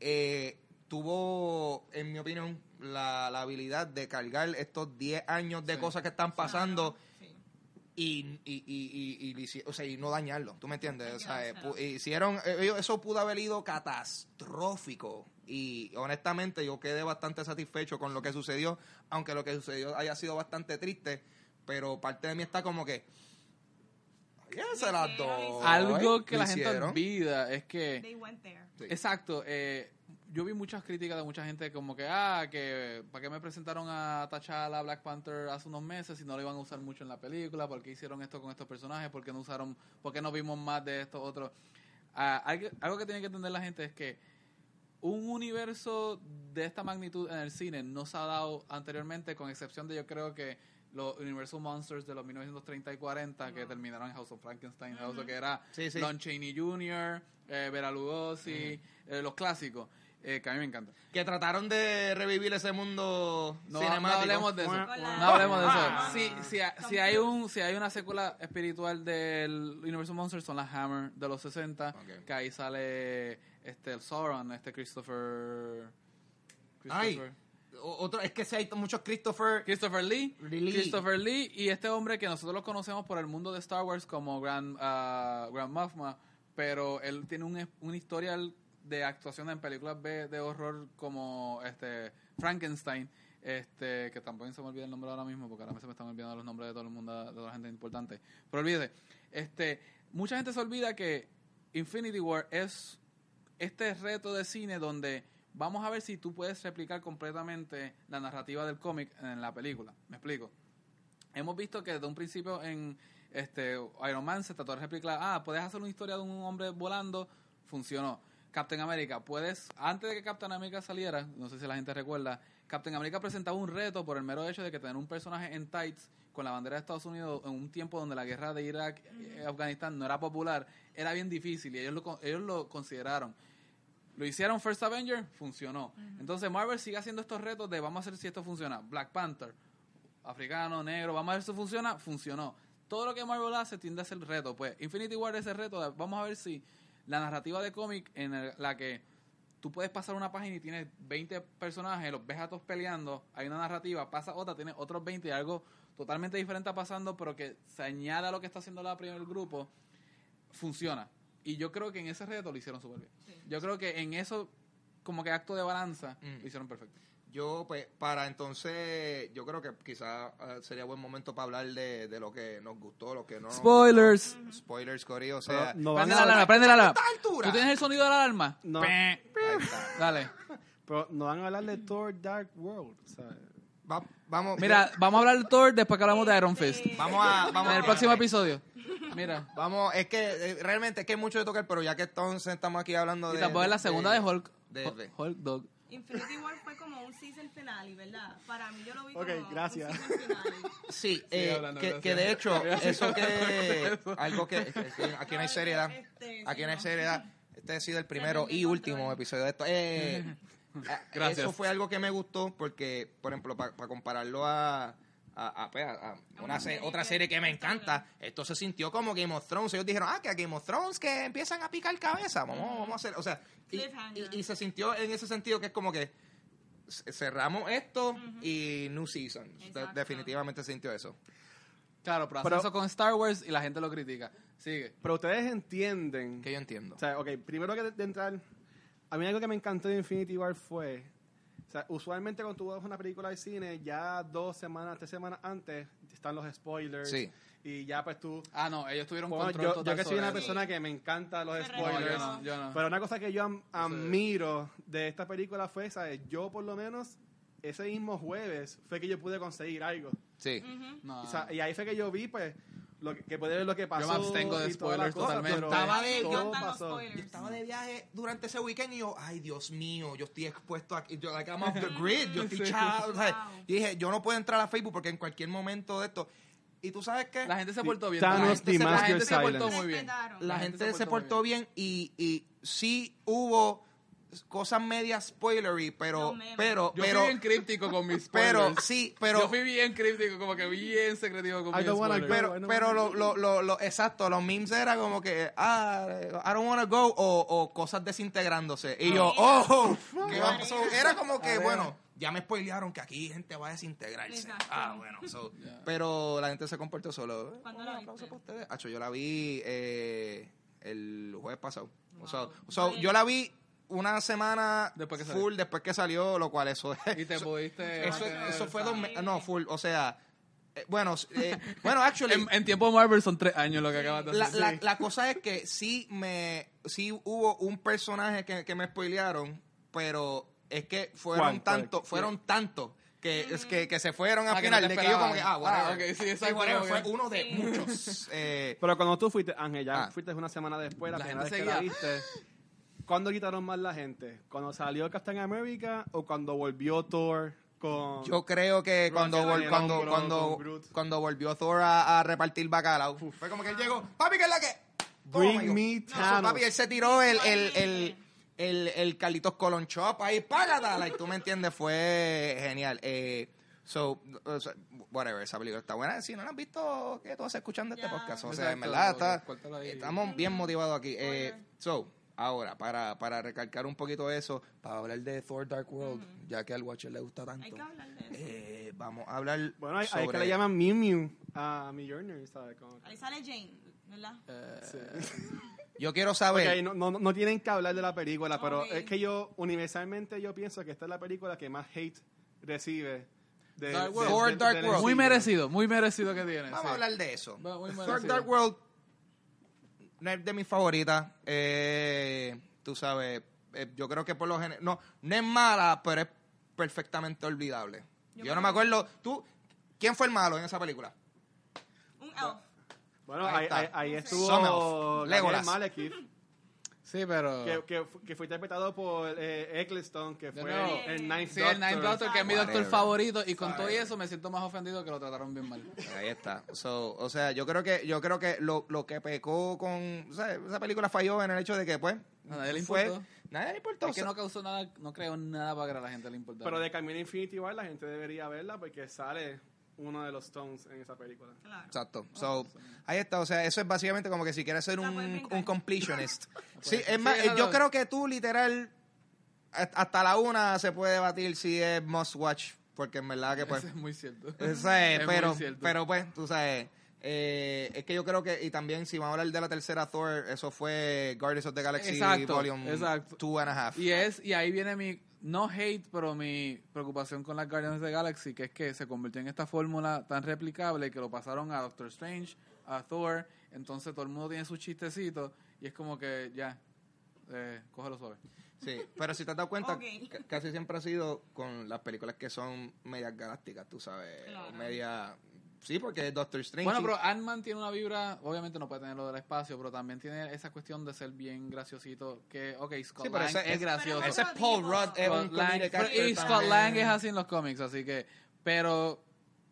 eh, tuvo, en mi opinión, la, la habilidad de cargar estos 10 años de Sí. cosas que están pasando Sí. y, y, y, y, o sea, y no dañarlo, ¿tú me entiendes? O sea, eh, hicieron, eh, ellos- eso pudo haber ido catastrófico y honestamente yo quedé bastante satisfecho con lo que sucedió, aunque lo que sucedió haya sido bastante triste, pero parte de mí está como que... "Oye, se las hicieron, doy". hicieron. algo que la gente olvida es que They went there. Sí. Exacto. eh, yo vi muchas críticas de mucha gente como que, ah, que ¿para qué me presentaron a T'Challa, Black Panther hace unos meses si no lo iban a usar mucho en la película? ¿Por qué hicieron esto con estos personajes? ¿Por qué no usaron, por qué no vimos más de estos otros? Ah, algo, algo que tiene que entender la gente es que un universo de esta magnitud en el cine no se ha dado anteriormente, con excepción de yo creo que los Universal Monsters de los 1930 y 40 que terminaron en House of Frankenstein, House of que era Sí, sí. Lon Chaney Jr., eh, Bela Lugosi, eh, los clásicos, eh, que a mí me encantan. Que trataron de revivir ese mundo No, no cinemático. hablemos de eso. No hablemos de Ah. eso. Si, si, si hay un, si hay una secuela espiritual del Universal Monsters son las Hammer de los 60, Ok. que ahí sale este el Sauron, este Christopher Christopher, otro, es que si hay muchos Christopher... Christopher Lee, Lee. Christopher Lee y este hombre que nosotros lo conocemos por el mundo de Star Wars como Grand, ah, Grand Moffma, pero él tiene un, un historial de actuación en películas B de horror como este Frankenstein, este que tampoco se me olvida el nombre ahora mismo porque ahora se me están olvidando los nombres de todo el mundo, de toda la gente importante. Pero olvídese, este, mucha gente se olvida que Infinity War es este reto de cine donde vamos a ver si tú puedes replicar completamente la narrativa del cómic en la película. Me explico. Hemos visto que desde un principio en este Iron Man se trató de replicar, ah, puedes hacer una historia de un hombre volando, funcionó. Captain America, puedes, antes de que Captain America saliera, no sé si la gente recuerda, Captain America presentaba un reto por el mero hecho de que tener un personaje en tights con la bandera de Estados Unidos en un tiempo donde la guerra de Irak y Afganistán no era popular, era bien difícil y ellos lo, ellos lo consideraron. Lo hicieron First Avenger, funcionó. Entonces Marvel sigue haciendo estos retos de vamos a ver si esto funciona. Black Panther, africano, negro, vamos a ver si funciona, funcionó. Todo lo que Marvel hace tiende a ser reto. Pues Infinity War es ese reto, de vamos a ver si la narrativa de cómic en el- la que tú puedes pasar una página y tienes 20 personajes, los ves a todos peleando, hay una narrativa, pasa otra, tienes otros 20 y algo totalmente diferente pasando, pero que se añade a lo que está haciendo la primer grupo, funciona. Y yo creo que en ese reto lo hicieron súper bien. Sí. Yo creo que en eso, como que acto de balanza, Mm. lo hicieron perfecto. Yo, pues, para entonces, yo creo que quizás eh, sería buen momento para hablar de, de lo que nos gustó, lo que no. nos Spoilers. gustó. Spoilers, Cory, o sea. No Prende la alarma, prende la alarma. ¿Tú tienes el sonido de la alarma? No. Dale. Pero no van a hablar de Thor Dark World. ¿sabes? Va- vamos, Mira, vamos a hablar de Thor después que hablamos de Iron Fist. vamos a. Vamos En el próximo episodio. Mira. Vamos, es que eh, realmente es que hay mucho de tocar, pero ya que entonces estamos aquí hablando Y de. tampoco es la segunda de, Hulk. de- de- Hulk Dog. Infinity War fue como un season finale, ¿verdad? Para mí yo lo vi como gracias. un season finale. Sí, eh, hablando, que, gracias. que de hecho, eso que. Algo que. Aquí no hay seriedad. Este, Aquí no hay seriedad. Este ha sido el primero y último episodio de esto. Eh, Gracias. Eso fue algo que me gustó porque, por ejemplo, para compararlo a, a, a, pues, a- a una se- otra serie que me encanta, esto se sintió como Game of Thrones. Ellos dijeron, ah, que a Game of Thrones que empiezan a picar cabeza. Vamos, vamos a hacer. O sea, y, y- y se sintió en ese sentido que es como que cerramos esto y New Season. De- definitivamente se sintió eso. Claro, pero, Pero- eso con Star Wars y la gente lo critica. Sigue. Pero ustedes entienden. Que yo entiendo. O sea, ok, primero que de, de entrar, a mí algo que me encantó de Infinity War fue, o sea, usualmente cuando tú ves una película de cine, ya dos semanas, tres semanas antes, están los spoilers. Sí. Y ya pues tú... Ah, no, ellos tuvieron Bueno, control yo, total yo que soy una eso. persona que me encanta los spoilers. No, yo no, yo no. Pero una cosa que yo am- admiro de esta película fue, ¿sabes? Yo por lo menos ese mismo jueves fue que yo pude conseguir algo. Sí. Ujú. No. O sea, y ahí fue que yo vi, pues, lo que, que puede ver lo que pasó. me abstengo de y spoilers totalmente. pero Estaba de- spoilers. Yo estaba de viaje durante ese weekend y yo, ay, Dios mío, yo estoy expuesto aquí. Yo, like, I'm off the grid. Yo estoy chao. Wow. Yo dije, yo no puedo entrar a Facebook porque en cualquier momento de esto. ¿Y tú sabes qué? La gente se Sí, portó bien. Thanos la gente, se- la gente se portó muy bien. La gente se portó bien y, y sí hubo cosas medias spoilery, pero, memes. pero, Yo pero, fui bien críptico con mis pero, spoilers. sí, pero, Yo fui bien críptico, como que bien secretivo con I mis spoilers. pero, pero lo, lo, lo, lo- exacto, los memes era como que, ah, I don't wanna go, o, o cosas desintegrándose. Y yo, oh, ¿qué va? So, era como que, bueno, ya me spoilearon que aquí gente va a desintegrarse. Exacto. Ah, bueno, so, pero la gente se comportó solo. ¿Cuándo Un la aplauso viste? para ustedes. Acho, yo la vi eh, el jueves pasado. O sea, Wow. o sea, yo la vi una semana Después que salió. full después que salió, lo cual eso es. Y te pudiste... Eso, fue dos meses. No, full. O sea, eh, bueno, eh, bueno, actually. En, en tiempo Marvel son tres años lo que acabas de La, hacer. la, la cosa es que sí me sí hubo un personaje que, que me spoilearon, pero es que fueron tantos, fueron tantos que, es que, que se fueron al Ah, que final no de que yo como que, ah, whatever. Ah, ok, sí, exacto, whatever, como fue uno de Sí. muchos. Eh, Pero cuando tú fuiste, Ángel, ya Ah. fuiste una semana después, la, La primera vez gente que la seguía. viste, ¿cuándo quitaron más la gente? ¿Cuando salió Captain America o cuando volvió Thor con... yo creo que cuando, en vol- cuando, cuando, cuando volvió Thor a, a repartir bacalao, fue como que él llegó, papi, ¿qué es la que? Bring me "No, so, Thanos". papi, él se tiró el, el, el, el, el Carlitos Colon Chop ahí, págata, like, tú me entiendes, fue genial. Eh, so, whatever, esa película está buena. Si no la han visto, que todos escuchando este Ya. podcast. O sea, en Exacto, verdad, está, estamos bien motivados aquí. Eh, so, ahora, para, para recalcar un poquito eso, para hablar de Thor Dark World, ya que al Watcher le gusta tanto. Hay que hablar de eso. Eh, vamos a hablar Bueno, hay, hay sobre... que le llaman Mew Mew a mi Journey, ¿sabes? Como Ahí sale Jane, ¿verdad? Eh, Yo quiero saber... Ok, no, no, no tienen que hablar de la película, pero es que yo, universalmente, yo pienso que esta es la película que más hate recibe. De, Dark de- World. Thor de- Dark World. muy merecido, muy merecido que tiene. Vamos sí. a hablar de eso. Dark World es de mis favoritas. Eh, tú sabes, eh, yo creo que por lo general... No, no es mala, pero es perfectamente olvidable. Yo, Yo no me acuerdo... ¿Tú? ¿Quién fue el malo en esa película? Un elf. Bueno, Ahí ahí, ahí, estuvo Legolas. Malekith. Sí, pero... Que, que, que fue interpretado por eh, Eccleston, que De fue nuevo. el Ninth Sí, Doctor. el Ninth Doctor, que es mi doctor Whatever. favorito, y con todo y eso me siento más ofendido que lo trataron bien mal. Ahí está. So, o sea, yo creo que yo creo que lo, lo que pecó con o sea, esa película falló en el hecho de que pues A nadie le fue importó. nadie le importó. Es que O sea, no causó nada, no creo nada para que a la gente le importara. Pero de Camino Infinity War la gente debería verla porque sale uno de los Stones en esa película. Claro. Exacto. So, ahí está. O sea, eso es básicamente como que si quieres ser un, completionist. sí, es más, Sí, eh, yo creo que tú literal hast- hasta la una se puede debatir si es must watch, porque en verdad que pues Eso es muy cierto. Esa es, Es muy pero, cierto. pero pues, tú sabes, eh, es que yo creo que, y también si vamos a hablar de la tercera Thor, eso fue Guardians of the Galaxy Exacto, Volume exacto. Two and a Half. Y es y ahí viene mi no hate, pero mi preocupación con las Guardians of the Galaxy, que es que se convirtió en esta fórmula tan replicable que lo pasaron a Doctor Strange, a Thor, entonces todo el mundo tiene sus chistecitos y es como que ya, eh, cógelo suave. Sí, pero si te has dado cuenta, casi siempre ha sido con las películas que son medias galácticas, tú sabes, Claro. media... Sí, porque Doctor Strange... Bueno, pero Ant-Man tiene una vibra, obviamente no puede tener lo del espacio, pero también tiene esa cuestión de ser bien graciosito, que, ok, Scott Sí, Lang ese- es gracioso. Ese es Paul. Rudd, es Scott Lang- pero- y Scott. Lang es así en los cómics, así que, pero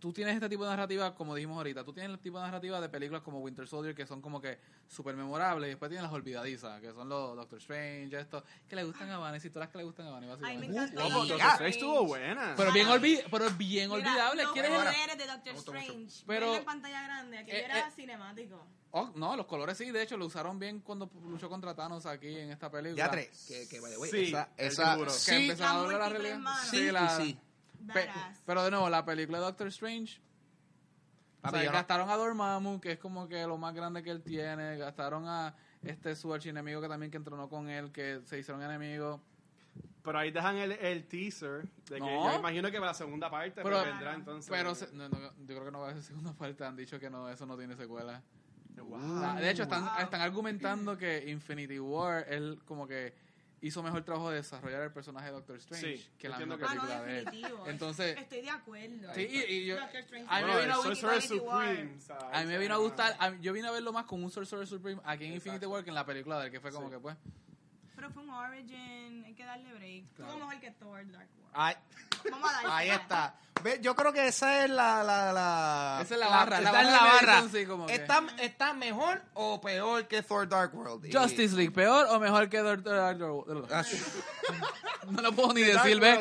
tú tienes este tipo de narrativa, como dijimos ahorita, tú tienes el tipo de narrativa de películas como Winter Soldier que son como que súper memorables, y después tienes las olvidadizas, que son los Doctor Strange, esto, que le gustan a Vanessa, y todas las que le gustan a Vanessa, Ay, me encantó. Uh, No, Doctor. Strange estuvo buena. Pero bien, olvi pero bien Mira, olvidable, Los ¿quieres poderes de Doctor. Strange. Pero- en pantalla grande. Aquello Eh, era eh, cinemático. Oh, no, los colores sí, de hecho lo usaron bien cuando luchó contra Thanos aquí en esta película. Ya tres. Que, que, way, Sí, esa, esa, seguro. Que sí, empezaron a La realidad. sí, la- sí. Pe- pero de nuevo, la película de Doctor Strange. O sea, gastaron a Dormammu, que es como que lo más grande que él tiene. Gastaron a este su archienemigo que también que entrenó con él, que se hicieron enemigos. Pero ahí dejan el, el teaser de que No. yo imagino que para la segunda parte Pero- pues, vendrá entonces. Pero se- no, no, yo creo que no va a haber segunda parte. Han dicho que no, eso no tiene secuela. Wow. De hecho, están, Wow. están argumentando que Infinity War, él como que hizo mejor trabajo de desarrollar el personaje de Doctor Strange Sí, que la misma que- Ah, no, película de él. definitivo. Entonces, Estoy de acuerdo. sí, y, y yo, a mí me vino a gustar. Infinity. A mí me vino a gustar, a mí- yo vine a verlo más con un Sorcerer Supreme aquí en Infinity Exacto. War que en la película de él, que fue como Sí. que pues... Pero fue un Origin. Hay que darle break. Estuvo mejor que Thor Dark World. Ay, Vamos a darle. ahí está. Ve, Yo creo que esa es la... la, la Esa es la barra, la esa es barra la de barra. medición, sí, como que- ¿Está, ¿Está mejor o peor que Thor Dark World? Y- Justice League, ¿peor o mejor que Doctor Ah, No lo puedo ni decir, ¿ves?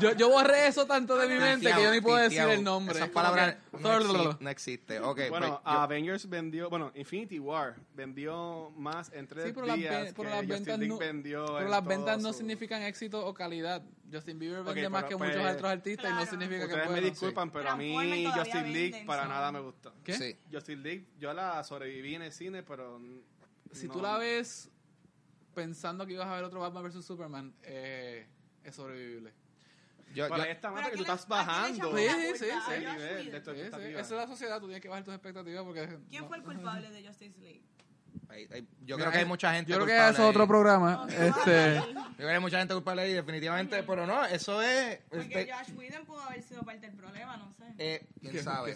Yo, yo borré eso tanto de mi mente que yo ni puedo decir el nombre. Esas Como palabras que- no, exi- no existe. Ok, Bueno, pues, yo- Avengers vendió, bueno, Infinity War vendió más en tres Sí, pero las, días ve- que pero las Justin ventas League no, vendió pero en las todo ventas no su- significan éxito o calidad. Justin Bieber vende más pero, que pues, muchos otros artistas y no significa que Ustedes me disculpan, pero a mí Justin League para nada me gustó. ¿Qué? Sí. Justin League, yo la sobreviví en el cine, pero... Si no- tú la ves pensando que ibas a ver otro Batman vs Superman, eh, es sobrevivible. yo- yo- mal Pero porque tú estás bajando Sí, sí, sí. Nivel de tu. Esa es la sociedad, tú tienes que bajar tus expectativas porque... ¿Quién no- fue el culpable de Justice League? Yo Mira, creo que hay mucha gente Yo creo que eso es otro programa. Este. Yo creo que hay mucha gente culpable ahí, definitivamente, pero no, eso es... Porque este, Josh Whedon pudo haber sido parte del problema, no sé. eh, ¿Quién sabe?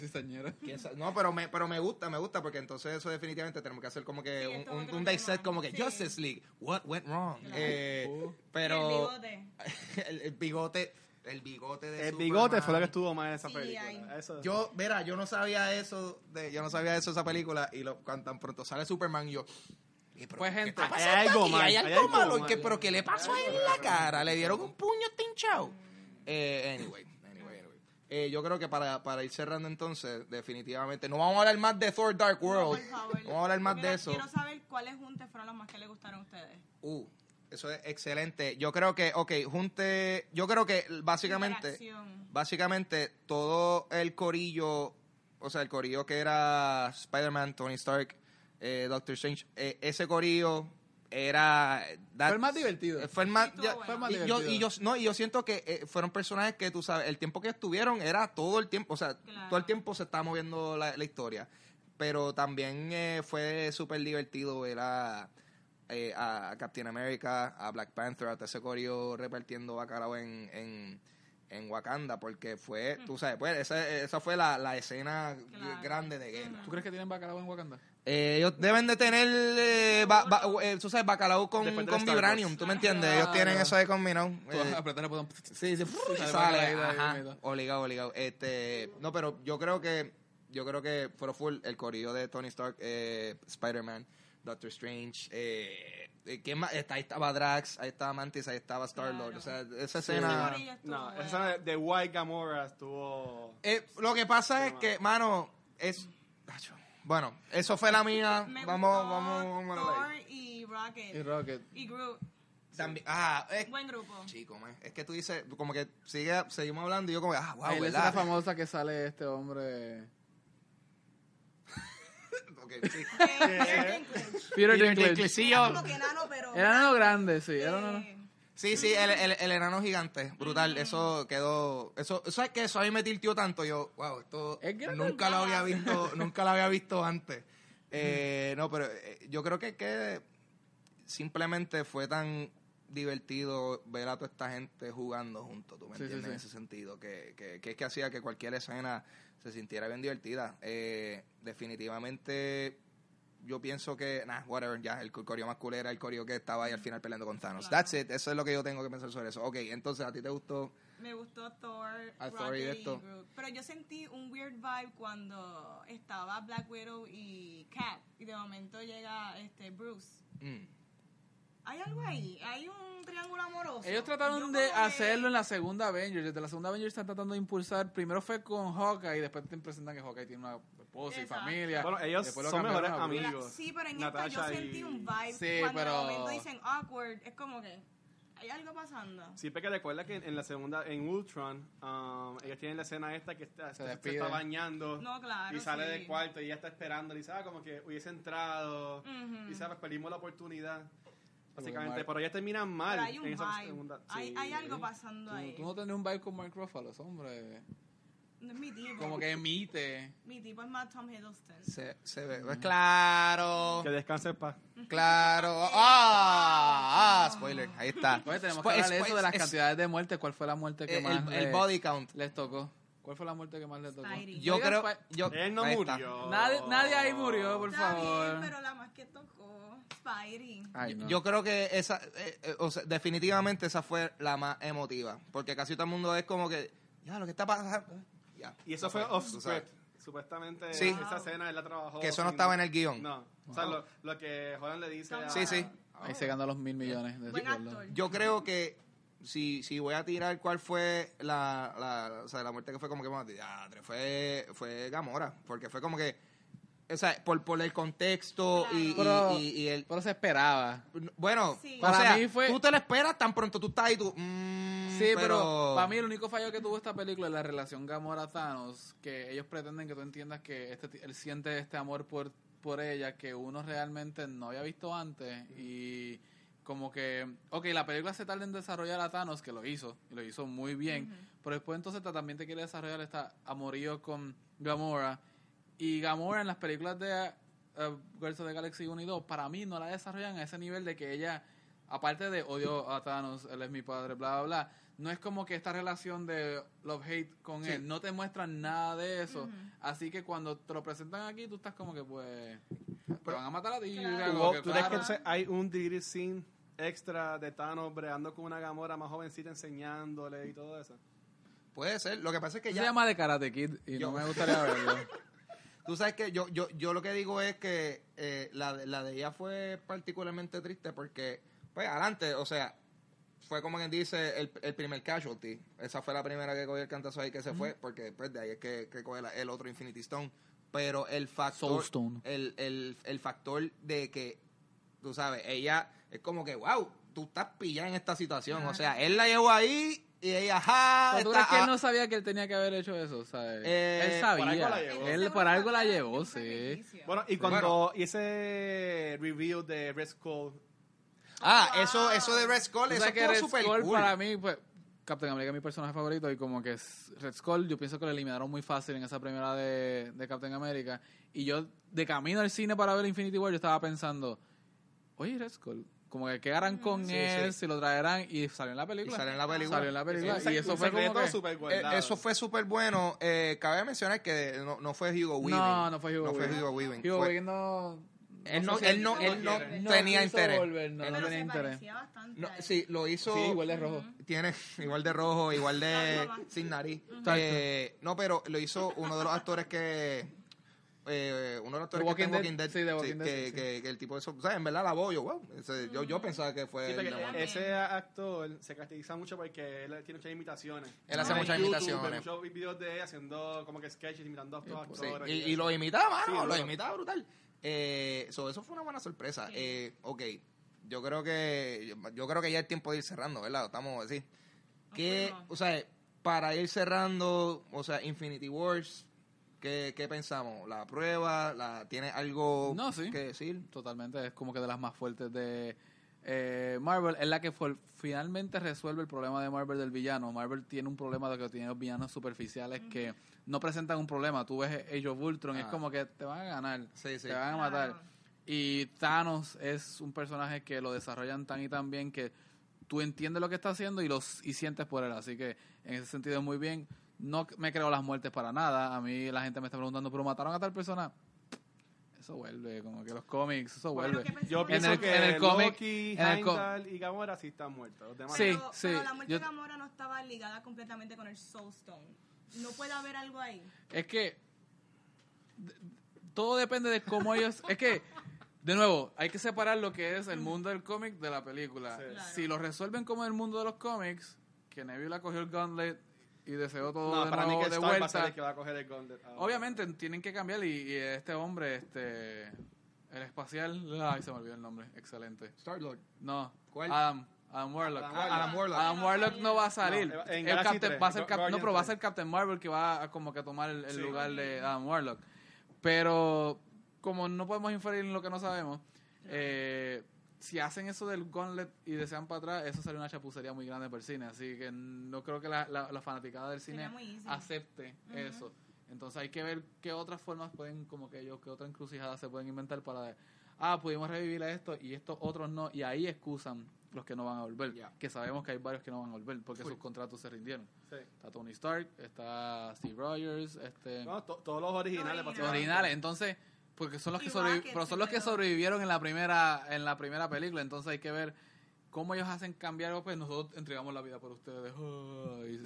¿Quién sabe? No, pero me, pero me gusta, me gusta, porque entonces eso definitivamente tenemos que hacer como que Sí, un, un, dissect tema. como que Sí. Justice League, what went wrong? Claro. Eh, Oh. pero Y el bigote. el, el bigote, el bigote de El bigote fue lo que estuvo mal en esa Sí, película. Eso- Yo, verá, yo no sabía eso, de, yo no sabía eso de esa película y lo, cuando tan pronto sale Superman yo... "Eh, pero Pues, ¿qué gente, hay algo aquí? mal, hay hay algo algo malo, mal. ¿Qué- pero ¿qué le pasó a él en la cara? Le dieron un puño tinchado. Eh, anyway, anyway, anyway. Eh, yo creo que para, para ir cerrando entonces, definitivamente, no vamos a hablar más de Thor Dark No, World. por favor. No vamos a hablar más de eso. Quiero saber cuáles juntes fueron los más que les gustaron a ustedes. Uh, eso es excelente. Yo creo que, ok, junte, yo creo que básicamente, básicamente todo el corillo, o sea, el corillo que era Spider-Man, Tony Stark, eh, Doctor Strange, eh, ese corillo era... that- Fue el más divertido. eh, Fue el más, Sí, estuvo ya- bueno. Fue el más y, yo, divertido. y yo no y yo siento que eh, fueron personajes que tú sabes el tiempo que estuvieron era todo el tiempo o sea Claro. todo el tiempo se estaba moviendo la, la historia pero también eh, fue súper divertido ver a, eh, a Captain America a Black Panther a ese corio repartiendo bacalao en, en en Wakanda, porque fue, tú sabes, pues esa, esa fue la, la escena Claro. grande de guerra. ¿Tú crees que tienen bacalao en Wakanda? Eh, ellos deben de tener, eh, ba- ba- eh, tú sabes, bacalao con, de con vibranium. ¿tú me entiendes? Ellos tienen no. eso de combinado. Eh, apretar el botón. Sí, sí, Sale obligado, obligado. Este, no, pero yo creo que, yo creo que fue full el corillo de Tony Stark, eh, Spider-Man, Doctor Strange, eh, eh, ¿quién más? Ahí estaba Drax, ahí estaba Mantis, ahí estaba Star-Lord, Claro. o sea, esa Sí. escena... No, esa escena de, de White Gamora estuvo... Eh, lo que pasa es que, mano, es... Bueno, eso fue la mía, Me vamos, gustó vamos, vamos a Thor y Rocket. Y Rocket. Y Groot. También, ah, es, Buen grupo. chico, man, es que tú dices, como que sigue, seguimos hablando y yo como, ah, wow, Ahí la escena ¿verdad? famosa que sale este hombre. Sí. Peter Dinklage. Peter sí, Era yo- como que enano, pero... Era nano grande, sí. Era nano. eh, Sí, sí, el, el, el enano gigante, brutal, eso quedó, eso, eso es que eso a mí me tiltió tanto, yo, wow, esto Es nunca lo había visto, nunca lo había visto antes. Eh, no, pero eh, yo creo que, que simplemente fue tan divertido ver a toda esta gente jugando juntos, tú me Sí, entiendes, sí. en ese sentido, que, que, que es que hacía que cualquier escena se sintiera bien divertida. Eh, definitivamente yo pienso que, nah, whatever, ya, el coreo más cool era el coreo que estaba ahí al final peleando con Thanos. Claro. That's it, eso es lo que yo tengo que pensar sobre eso. Ok, entonces, ¿a ti te gustó? Me gustó Thor, A Rocket Thor y y, esto. Groot. Pero yo sentí un weird vibe cuando estaba Black Widow y Cat. Y de momento llega este Bruce. Mm. ¿Hay algo ahí? ¿Hay un triángulo amoroso? Ellos trataron de que- hacerlo en la segunda Avengers. Desde la segunda Avengers están tratando de impulsar. Primero fue con Hawkeye y después te presentan que Hawkeye tiene una esposa y Exacto. familia. Bueno, ellos son mejores amigos. Sí, pero en Natasha esta yo y- sentí un vibe. Sí, cuando pero- de momento dicen awkward, es como que hay algo pasando. Sí, porque recuerda que en la segunda, en Ultron, um, ellos tienen la escena esta que está, se, despide. está bañando No, claro, y sale sí. del cuarto y ella está esperando y sabe como que hubiese entrado Ujú. y sabes, perdimos la oportunidad. Básicamente, pero ellas terminan mal Pero hay un en esa vibe. segunda. Hay, sí. hay algo pasando Tú, ahí. tú no tenés un vibe con Mark Ruffalo, hombre. No es mi tipo. Como que emite. Mi tipo es más Tom Hiddleston. Se, se ve, pues, claro, Que descanse en paz. claro. Ah, ah, spoiler, ahí está. Oye, tenemos que hablar de eso de las es- cantidades de muertes. ¿Cuál fue la muerte que el, más el- el le- body count. les tocó? ¿Cuál fue la muerte que más les tocó? Spidey. Yo Oigan, creo, Spi- yo, Él no ahí está. murió. Nadie, nadie ahí murió, por Está favor. bien, pero la más que tocó, Spidey. Ay, no. Yo creo que esa, eh, eh, o sea, definitivamente esa fue la más emotiva, porque casi todo el mundo es como que, ya, lo que está pasando, ya. Y eso fue off script. Supuestamente Sí. esa escena él la trabajó. Que eso no estaba en el guion. No. O sea, lo, lo que Holland le dice a... Sí, sí. Ahí se ganó los mil millones de Buen sueldo. actor. Yo creo que si, si voy a tirar cuál fue la, la, o sea, la muerte que fue como que, diadre, fue, fue Gamora, porque fue como que, o sea, por, por el contexto y, y- Pero- y- y el... Pero se esperaba. Bueno, Sí. o Para sea, mí fue- tú te lo esperas tan pronto tú estás ahí, tú... mm, Sí, pero, para mí el único fallo que tuvo esta película es la relación Gamora-Thanos, que ellos pretenden que tú entiendas que este, él siente este amor por, por ella que uno realmente no había visto antes y como que, ok, la película se tarda en desarrollar a Thanos, que lo hizo, y lo hizo muy bien, pero después entonces ta- también te quiere desarrollar esta amorío con Gamora, y Gamora en las películas de uh, Guardians of the Galaxy 1 y 2, para mí no la desarrollan a ese nivel de que ella, aparte de odio a Thanos, él es mi padre, bla, bla, bla, no es como que esta relación de love-hate con Sí. él, no te muestran nada de eso, Ujú. así que cuando te lo presentan aquí, tú estás como que pues, te van a matar a ti. Claro. que, ¿Tú crees que claro. hay un deleted scene extra de Thanos breando con una Gamora más jovencita enseñándole y todo eso? puede ser, lo que pasa es que Se ya... llama de Karate Kid y Yo- no me gustaría verlo. Tú sabes que yo, yo, yo lo que digo es que eh, la, la de ella fue particularmente triste porque, pues, adelante, o sea, fue como quien dice el, el primer casualty. Esa fue la primera que cogió el cantazo ahí que se fue, porque pues de ahí es que, que coge la- el otro Infinity Stone. Pero el factor. El, el, el factor de que, tú sabes, ella es como que, wow, tú estás pillada en esta situación. O sea, él la llevó ahí y ella, ajá, ¿Pero ¿Tú está- que él ah, no sabía que él tenía que haber hecho eso? ¿sabes? Eh, él sabía. por algo la llevó. Él por algo la llevó, sí. Bueno, y cuando y ese reveal de Red Skull, Ah, eso, eso de Red Skull, eso que Red súper Skull cool. para mí, pues, Captain America es mi personaje favorito y como que es- Red Skull yo pienso que lo eliminaron muy fácil en esa primera de, de Captain America y yo de camino al cine para ver Infinity War yo estaba pensando, oye Red Skull, como que qué harán con Sí, él, sí. si lo traerán y salió en la película. Y salió en la película. Salió en la película. Y eso fue como que... súper Eh, eso fue súper bueno. Eh, cabe mencionar que no, no fue Hugo Weaving. No, no fue Hugo No fue Weaving. Hugo Weaving. Hugo Fue- Weaving no... Él no, él no, él no no tenía interés. volver, no, no Pero tenía se interés. No, él. sí, lo hizo. Sí, igual de rojo. Tiene igual de rojo, igual de sin nariz. Eh, no, pero lo hizo uno de los actores que eh, uno de los actores que está en Walking Dead. Dead, Sí, The Walking sí, Dead, que, sí. que- que el tipo de eso, o sea, en verdad la voy yo, wow, ese- yo, yo pensaba que fue el de ese actor se caracteriza mucho porque él tiene muchas imitaciones. Él hace En muchas YouTube, imitaciones. Muchos videos de él haciendo como que sketches imitando a otros Sí, actores. y, lo imitaba, Sí, mano, lo imitaba brutal. Eh, so, eso fue una buena sorpresa. Eh, ok, yo creo que yo creo que ya es tiempo de ir cerrando, ¿verdad? Estamos así. Que, o sea, para ir cerrando, o sea, Infinity Wars, ¿qué, qué pensamos? ¿La prueba? La, ¿Tiene algo No, sí. que decir? Totalmente, es como que de las más fuertes de eh, Marvel. Es la que fue, finalmente resuelve el problema de Marvel del villano. Marvel tiene un problema de que tiene los villanos superficiales que no presentan un problema. Tú ves Age of Ultron, es Ah. como que te van a ganar, Sí, sí. te van a matar. Y Thanos es un personaje que lo desarrollan tan y tan bien que tú entiendes lo que está haciendo y los y sientes por él. Así que en ese sentido muy bien. No me creo las muertes para nada. A mí la gente me está preguntando, pero mataron a tal persona. Eso vuelve, como que los cómics, eso Bueno, vuelve. ¿qué pensamos Yo En pienso el- que en el cómic- Loki, en el co- Heimdall y Gamora sí están muertos. Los demás Sí, pero, sí, pero la muerte yo- de Gamora no estaba ligada completamente con el Soul Stone. No puede haber algo ahí. Es que todo depende de cómo ellos. Es que, de nuevo, hay que separar lo que es el mundo del cómic de la película. Sí. Claro. Si lo resuelven como el mundo de los cómics, que Nebula cogió el gauntlet y deseó todo No, de para mí nuevo que de Stark va a ser vuelta. el que va a coger el Gauntlet. ahora. Obviamente tienen que cambiar y, y este hombre, este. El espacial. Ay, se me olvidó el nombre. Excelente. Star-Lord. No. ¿Cuál? Adam. Adam Warlock. Adam Warlock. Adam Warlock. Adam Warlock no va a salir. No, en el Galaxy Captain- 3, va a ser Cap- no, pero va a 3. ser Captain Marvel que va a como que tomar el, el Sí. lugar de Adam Warlock. Pero como no podemos inferir en lo que no sabemos, eh, si hacen eso del gauntlet y desean para atrás, eso sería una chapucería muy grande para el cine. Así que no creo que la, la, la fanaticada del cine acepte eso. Entonces hay que ver qué otras formas pueden, como que ellos, qué otra encrucijada se pueden inventar para, ah, pudimos revivir a esto y estos otros no, y ahí excusan los que no van a volver. Que sabemos que hay varios que no van a volver porque sus contratos se rindieron. Sí. Está Tony Stark, está Steve Rogers, este, No, to- todos los originales. Los originales. Entonces, porque son los que Y pero son los que sobrevivieron en la primera en la primera película. Entonces hay que ver cómo ellos hacen cambiar. Pues nosotros entregamos la vida por ustedes. Ay,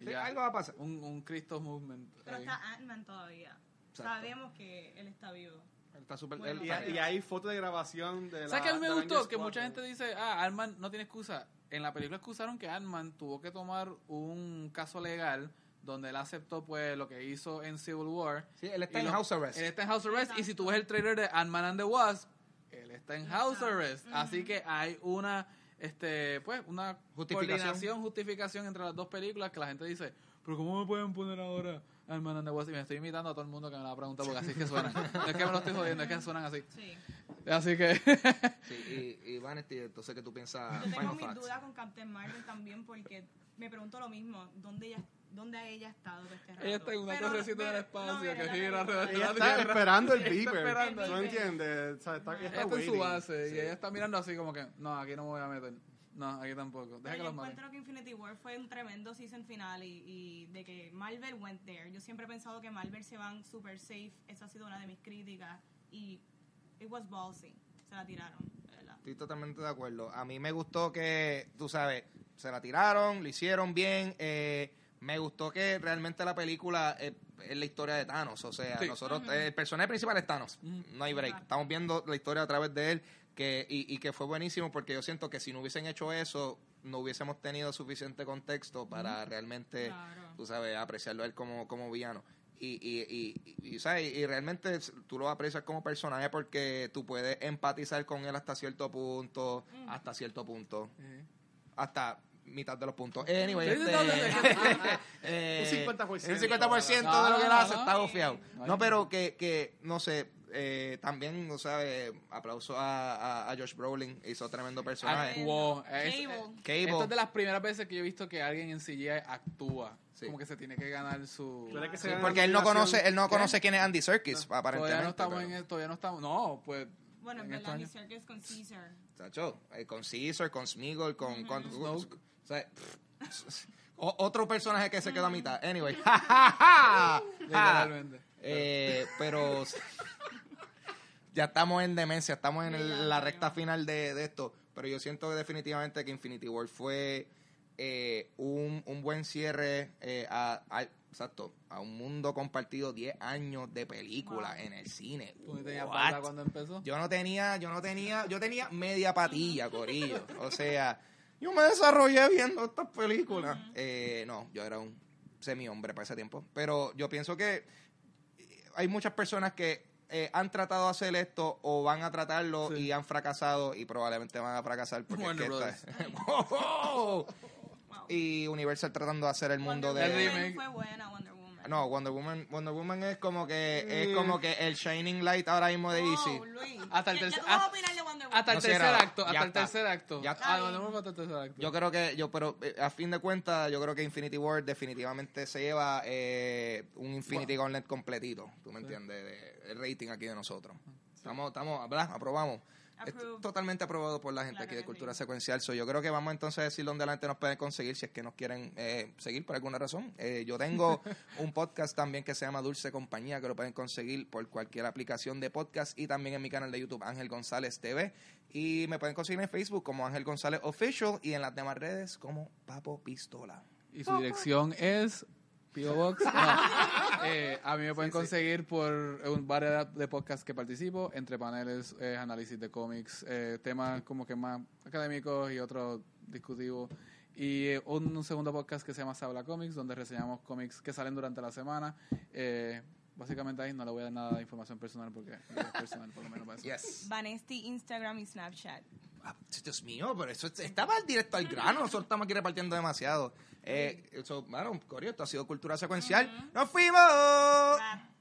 y Sí, ya. algo va a pasar. un, un Cristo movement. Pero ahí. está Ant-Man todavía. Exacto. Sabemos que él está vivo. Está súper... Bueno, él- Y, hay- y hay fotos de grabación de la. ¿Sabes qué a mí me gustó? Que mucha 4. gente dice, ah, Ant-Man no tiene excusa. En la película excusaron que Ant-Man tuvo que tomar un caso legal donde él aceptó pues lo que hizo en Civil War. Sí, él está Y en lo- house arrest. Él está en House Arrest. Y si tú ves el trailer de Ant-Man and the Wasp, él está en House Exacto. Arrest. Así que hay una, este, pues, una Justificación. coordinación, justificación entre las dos películas que la gente dice, pero ¿cómo me pueden poner ahora Ant-Man and the Wasp? Y me estoy imitando a todo el mundo que me la pregunta porque así es que suenan. No es que me lo estoy jodiendo, es que suenan así. Sí. Así que... Sí, y, y Vanity, entonces, ¿qué tú piensas? Yo tengo mis dudas con Captain Marvel también porque me pregunto lo mismo. ¿Dónde ella, dónde ha ella estado todo este rato? Ella está en una torrecita del espacio no, que gira la alrededor de película. Ella la está esperando el beeper. ¿No entiendes? O sea, está, ella está está en su base Sí. y ella está mirando así como que, no, aquí no me voy a meter. No, aquí tampoco. Deja Pero que yo los maten. encuentro que Infinity War fue un tremendo season final y, y de que Marvel went there. Yo siempre he pensado que Marvel se van super safe. Esa ha sido una de mis críticas. Y it was ballsy. Se la tiraron, verdad. Estoy totalmente de acuerdo. A mí me gustó que, tú sabes, se la tiraron, lo hicieron bien. eh, me gustó que realmente la película es, es la historia de Thanos. O sea, Sí. nosotros, el personaje principal es Thanos. No hay break. Estamos viendo la historia a través de él que y, y que fue buenísimo porque yo siento que si no hubiesen hecho eso, no hubiésemos tenido suficiente contexto para realmente, Claro. tú sabes, apreciarlo a él como, como villano. Y, y, y, y, y, ¿sabes? y realmente tú lo aprecias como personaje porque tú puedes empatizar con él hasta cierto punto, hasta cierto punto, hasta mitad de los puntos. Anyway, este, no, no, eh, Un 50%. Un 50% No, de lo que él no, hace no. está gofiado. No, No, pero que, que no sé, eh, también, o sea, eh, aplauso a, a, a Josh Brolin, hizo tremendo personaje. Actuó. Cable. Es- Cable. Esto es de las primeras veces que yo he visto que alguien en CGI actúa. Sí. Como que se tiene que ganar su... Que Sí, gana porque él no conoce, él no ¿Qué? conoce quién es Andy Serkis, aparentemente. Todavía no estamos pero- en el- todavía no estamos... No, pues Bueno, en en verdad, mi estos circus con Caesar. Chacho, eh, con Caesar, con Smeagol, con... con, o sea, pff, o- otro personaje que se quedó a mitad. Anyway. ja, ja, ja. Literalmente. Eh, pero ya estamos en demencia, estamos en el- la recta final de, de esto. Pero yo siento que definitivamente que Infinity War fue eh, un, un buen cierre eh, a, a- exacto, a un mundo compartido 10 años de película en el cine. ¿Tú no tenías barba cuando empezó? Yo no tenía, yo no tenía, yo tenía media patilla, corillo. O sea, yo me desarrollé viendo estas películas. Eh, no, yo era un semi-hombre para ese tiempo. Pero yo pienso que eh, hay muchas personas que eh, han tratado de hacer esto o van a tratarlo Sí. y han fracasado y probablemente van a fracasar porque es que ¡Wow! Y Universal tratando de hacer el mundo Wonder de Woman fue buena, Wonder Woman. no Wonder Woman Wonder Woman es como que es como que el shining light ahora mismo de DC Oh, Luis. Hasta el tercer- hasta- el tercer acto, ya hasta el está. tercer acto. Ya Ah, hasta el tercer acto. Yo creo que, yo, pero eh, a fin de cuentas, yo creo que Infinity War definitivamente se lleva eh, un Infinity Gauntlet completito, ¿tú me entiendes? De- el rating aquí de nosotros. Estamos, estamos, ¿verdad? Aprobamos. Es Approved. totalmente aprobado por la gente Claro aquí de Cultura sí. Secuencial. So, yo creo que vamos entonces a decir dónde la gente nos puede conseguir si es que nos quieren eh, seguir por alguna razón. Eh, yo tengo un podcast también que se llama Dulce Compañía, que lo pueden conseguir por cualquier aplicación de podcast y también en mi canal de YouTube Ángel González TV. Y me pueden conseguir en Facebook como Ángel González Official y en las demás redes como Papo Pistola. Y su dirección es P.O. Box. No. Eh, a mí me pueden conseguir por un variedad de podcasts que participo, entre paneles, eh, análisis de cómics, eh, temas como que más académicos y otros discutivos. Y eh, un, segundo podcast que se llama Sabla Comics, donde reseñamos cómics que salen durante la semana. Básicamente ahí no le voy a dar nada de información personal porque es personal, por lo menos para eso. Yes. Vanesti, Instagram y Snapchat. Ah, Dios mío, pero eso estaba directo al grano. Nosotros estamos aquí repartiendo demasiado. Eh, eso, bueno, Corio, esto ha sido cultura secuencial. ¡Nos fuimos! Bye.